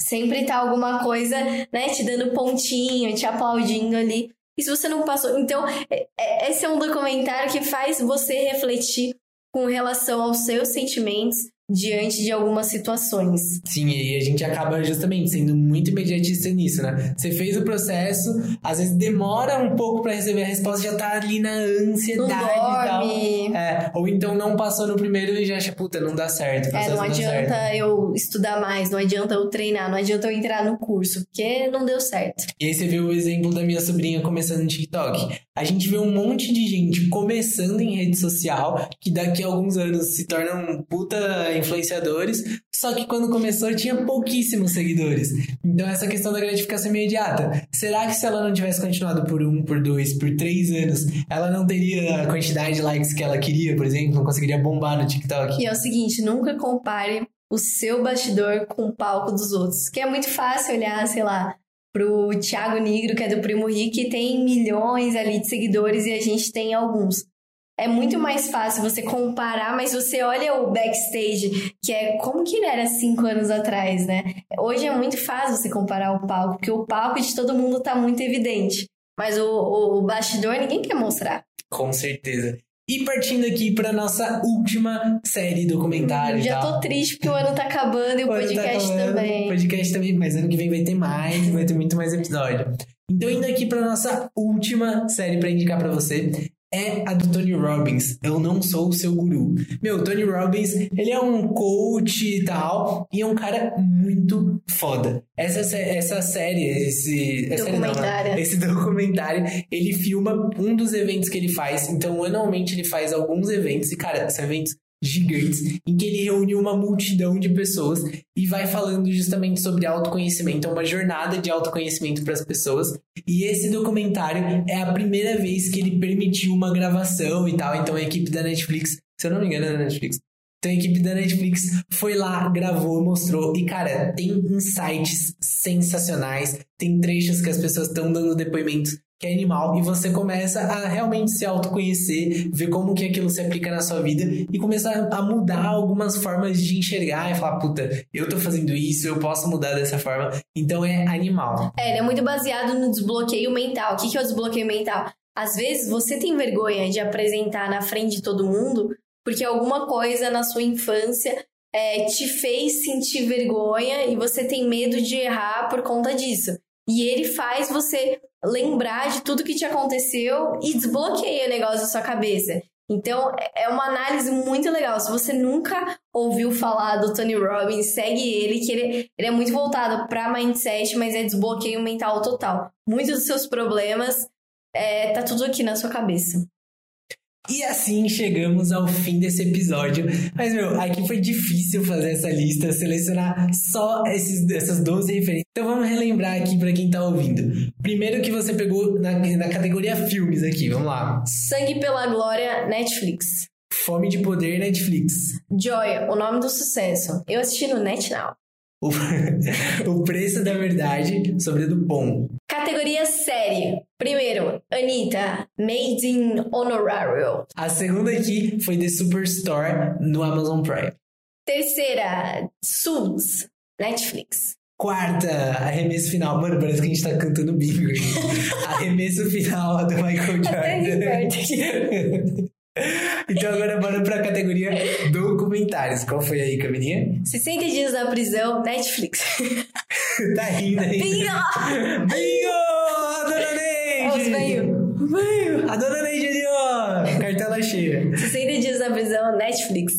Sempre tá alguma coisa, né, te dando pontinho, te aplaudindo ali. E se você não passou. Então, é, é, esse é um documentário que faz você refletir com relação aos seus sentimentos diante de algumas situações. Sim, e a gente acaba justamente sendo muito imediatista nisso, né? Você fez o processo, às vezes demora um pouco para receber a resposta, já tá ali na ansiedade e tal. É, ou então não passou no primeiro e já acha, puta, não dá certo. É, não adianta certo. eu estudar mais, não adianta eu treinar, não adianta eu entrar no curso, porque não deu certo. E aí você viu o exemplo da minha sobrinha começando no TikTok. A gente vê um monte de gente começando em rede social, que daqui a alguns anos se tornam puta influenciadores, só que quando começou tinha pouquíssimos seguidores. Então essa questão da gratificação imediata. Será que se ela não tivesse continuado por um, por dois, por três anos, ela não teria a quantidade de likes que ela queria, por exemplo? Não conseguiria bombar no TikTok? E é o seguinte, nunca compare o seu bastidor com o palco dos outros. Que é muito fácil olhar, sei lá, pro Thiago Negro, que é do Primo Rico, que tem milhões ali de seguidores e a gente tem alguns é muito mais fácil você comparar, mas você olha o backstage, que é como que ele era cinco anos atrás, né? Hoje é muito fácil você comparar o palco, porque o palco de todo mundo tá muito evidente. Mas o, o, o bastidor ninguém quer mostrar. Com certeza. E partindo aqui para nossa última série documentário. Já tô triste porque o ano tá acabando e o, o tá podcast tá também. O podcast também, mas ano que vem vai ter mais, vai ter muito mais episódio. Então, indo aqui para nossa última série para indicar para você, é a do Tony Robbins. Eu não sou o seu guru. Meu, Tony Robbins, ele é um coach e tal, e é um cara muito foda. Essa, essa série, esse documentário. Não, esse documentário, ele filma um dos eventos que ele faz. Então, anualmente ele faz alguns eventos, e cara, são eventos gigantes, em que ele reúne uma multidão de pessoas e vai falando justamente sobre autoconhecimento, é uma jornada de autoconhecimento para as pessoas. E esse documentário é a primeira vez que ele permitiu uma gravação e tal, então a equipe da Netflix, se eu não me engano, é da Netflix. Então a equipe da Netflix foi lá, gravou, mostrou e cara, tem insights sensacionais, tem trechos que as pessoas estão dando depoimentos que é animal, e você começa a realmente se autoconhecer, ver como que aquilo se aplica na sua vida e começar a mudar algumas formas de enxergar e falar, puta, eu tô fazendo isso, eu posso mudar dessa forma. Então é animal. É, ele é muito baseado no desbloqueio mental. O que, que é o desbloqueio mental? Às vezes você tem vergonha de apresentar na frente de todo mundo porque alguma coisa na sua infância é, te fez sentir vergonha e você tem medo de errar por conta disso. E ele faz você lembrar de tudo que te aconteceu e desbloqueia o negócio da sua cabeça. Então, é uma análise muito legal. Se você nunca ouviu falar do Tony Robbins, segue ele, que ele, ele é muito voltado para mindset, mas é desbloqueio mental total. Muitos dos seus problemas é, tá tudo aqui na sua cabeça. E assim chegamos ao fim desse episódio. Mas, meu, aqui foi difícil fazer essa lista, selecionar só esses, essas 12 referências. Então vamos relembrar aqui para quem tá ouvindo. Primeiro que você pegou na, na categoria filmes aqui, vamos lá. Sangue pela Glória, Netflix. Fome de Poder, Netflix. Joy, o nome do sucesso. Eu assisti no NetNow. O, o Preço da Verdade, sobre do Bom. Categoria série. Primeiro, Anitta, Made in Honorario. A segunda aqui foi The Superstore, no Amazon Prime. Terceira, Suits, Netflix. Quarta, arremesso final. Mano, parece que a gente tá cantando bingo arremesso final do Michael Jordan. Então agora bora pra categoria documentários. Qual foi aí, Camininha? 60 dias na prisão, Netflix. tá rindo aí. Bingo! Bingo! Dona Neide! Os veio. Veio. A dona Neide ali, ó. Cartela cheia. 60 dias na prisão, Netflix.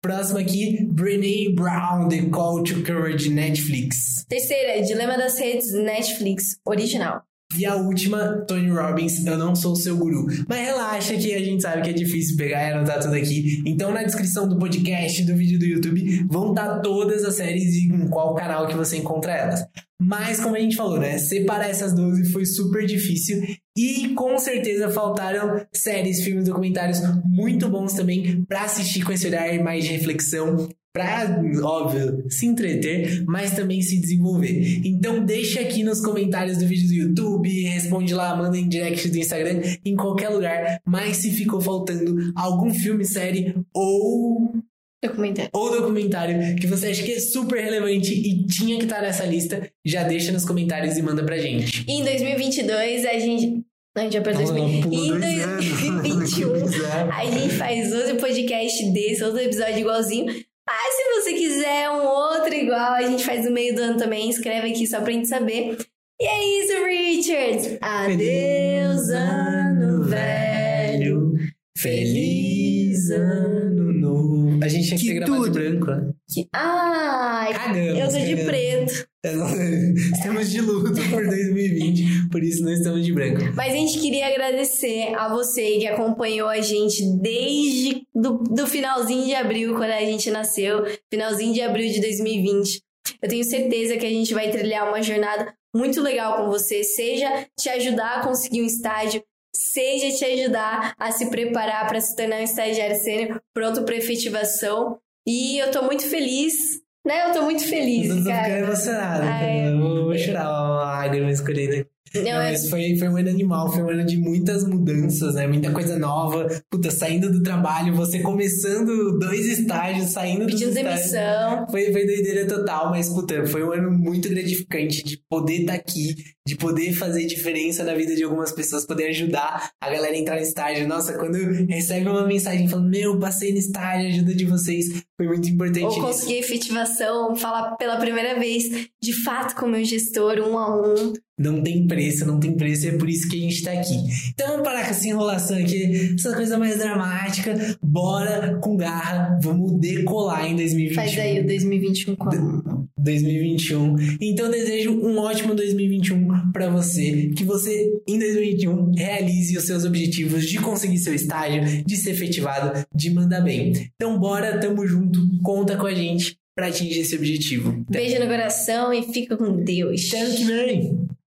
Próximo aqui, Brené Brown, The Call to Courage, Netflix. Terceira, Dilema das Redes, Netflix, original. E a última, Tony Robbins, Eu Não Sou Seu Guru. Mas relaxa que a gente sabe que é difícil pegar e anotar tudo aqui. Então na descrição do podcast, do vídeo do YouTube, vão estar todas as séries e em qual canal que você encontra elas. Mas como a gente falou, né? Separar essas 12 foi super difícil e com certeza faltaram séries, filmes, documentários muito bons também para assistir com esse olhar mais de reflexão para, óbvio, se entreter, mas também se desenvolver. Então deixa aqui nos comentários do vídeo do YouTube, responde lá, manda em direct do Instagram, em qualquer lugar, mas se ficou faltando algum filme, série ou Documentário. ou documentário que você acha que é super relevante e tinha que estar nessa lista, já deixa nos comentários e manda pra gente. E em 2022 a gente não, a gente já perdeu Não, não, pula E em dois anos. 2021 Exato. a gente faz outro podcast desse, outro episódio igualzinho. Mas se você quiser um outro igual, a gente faz no meio do ano também. Escreve aqui só pra gente saber. E é isso, Richard. Adeus, ano velho. Feliz ano novo. A gente tinha que, Que ter gravado de tudo. branco, né? Que... Ai, Cagamos. eu tô de preto. Estamos de luto por 2020, por isso não estamos de branco. Mas a gente queria agradecer a você que acompanhou a gente desde do, do finalzinho de abril, quando a gente nasceu, finalzinho de abril de 2020. Eu tenho certeza que a gente vai trilhar uma jornada muito legal com você, seja te ajudar a conseguir um estágio, seja te ajudar a se preparar para se tornar um estagiário sênior pronto para efetivação. E eu tô muito feliz, né? Eu tô muito feliz, Eu tô ficando cara. emocionado, Ai, cara. Eu vou chorar uma lágrima escolhendo. Não, Não, é mas foi, foi um ano animal, foi um ano de muitas mudanças, né? Muita coisa nova. Puta, saindo do trabalho, você começando dois estágios, saindo pedindo demissão. Foi, foi doideira total, mas, puta, foi um ano muito gratificante de poder estar aqui, de poder fazer diferença na vida de algumas pessoas, poder ajudar a galera a entrar no estágio. Nossa, quando recebe uma mensagem falando, meu, passei no estágio, ajuda de vocês, foi muito importante Ou conseguir efetivação, falar pela primeira vez, de fato, com o meu gestor, um a um. Não tem preço, não tem preço, é por isso que a gente tá aqui. Então vamos parar com essa enrolação aqui, essa coisa mais dramática. Bora com garra, vamos decolar em 2021. Faz aí o 2021 com a mão. 2021. Então desejo um ótimo 2021 para você, que você em 2021 realize os seus objetivos de conseguir seu estágio, de ser efetivado, de mandar bem. Então bora, tamo junto, conta com a gente para atingir esse objetivo. Beijo no coração e fica com Deus. Ano que.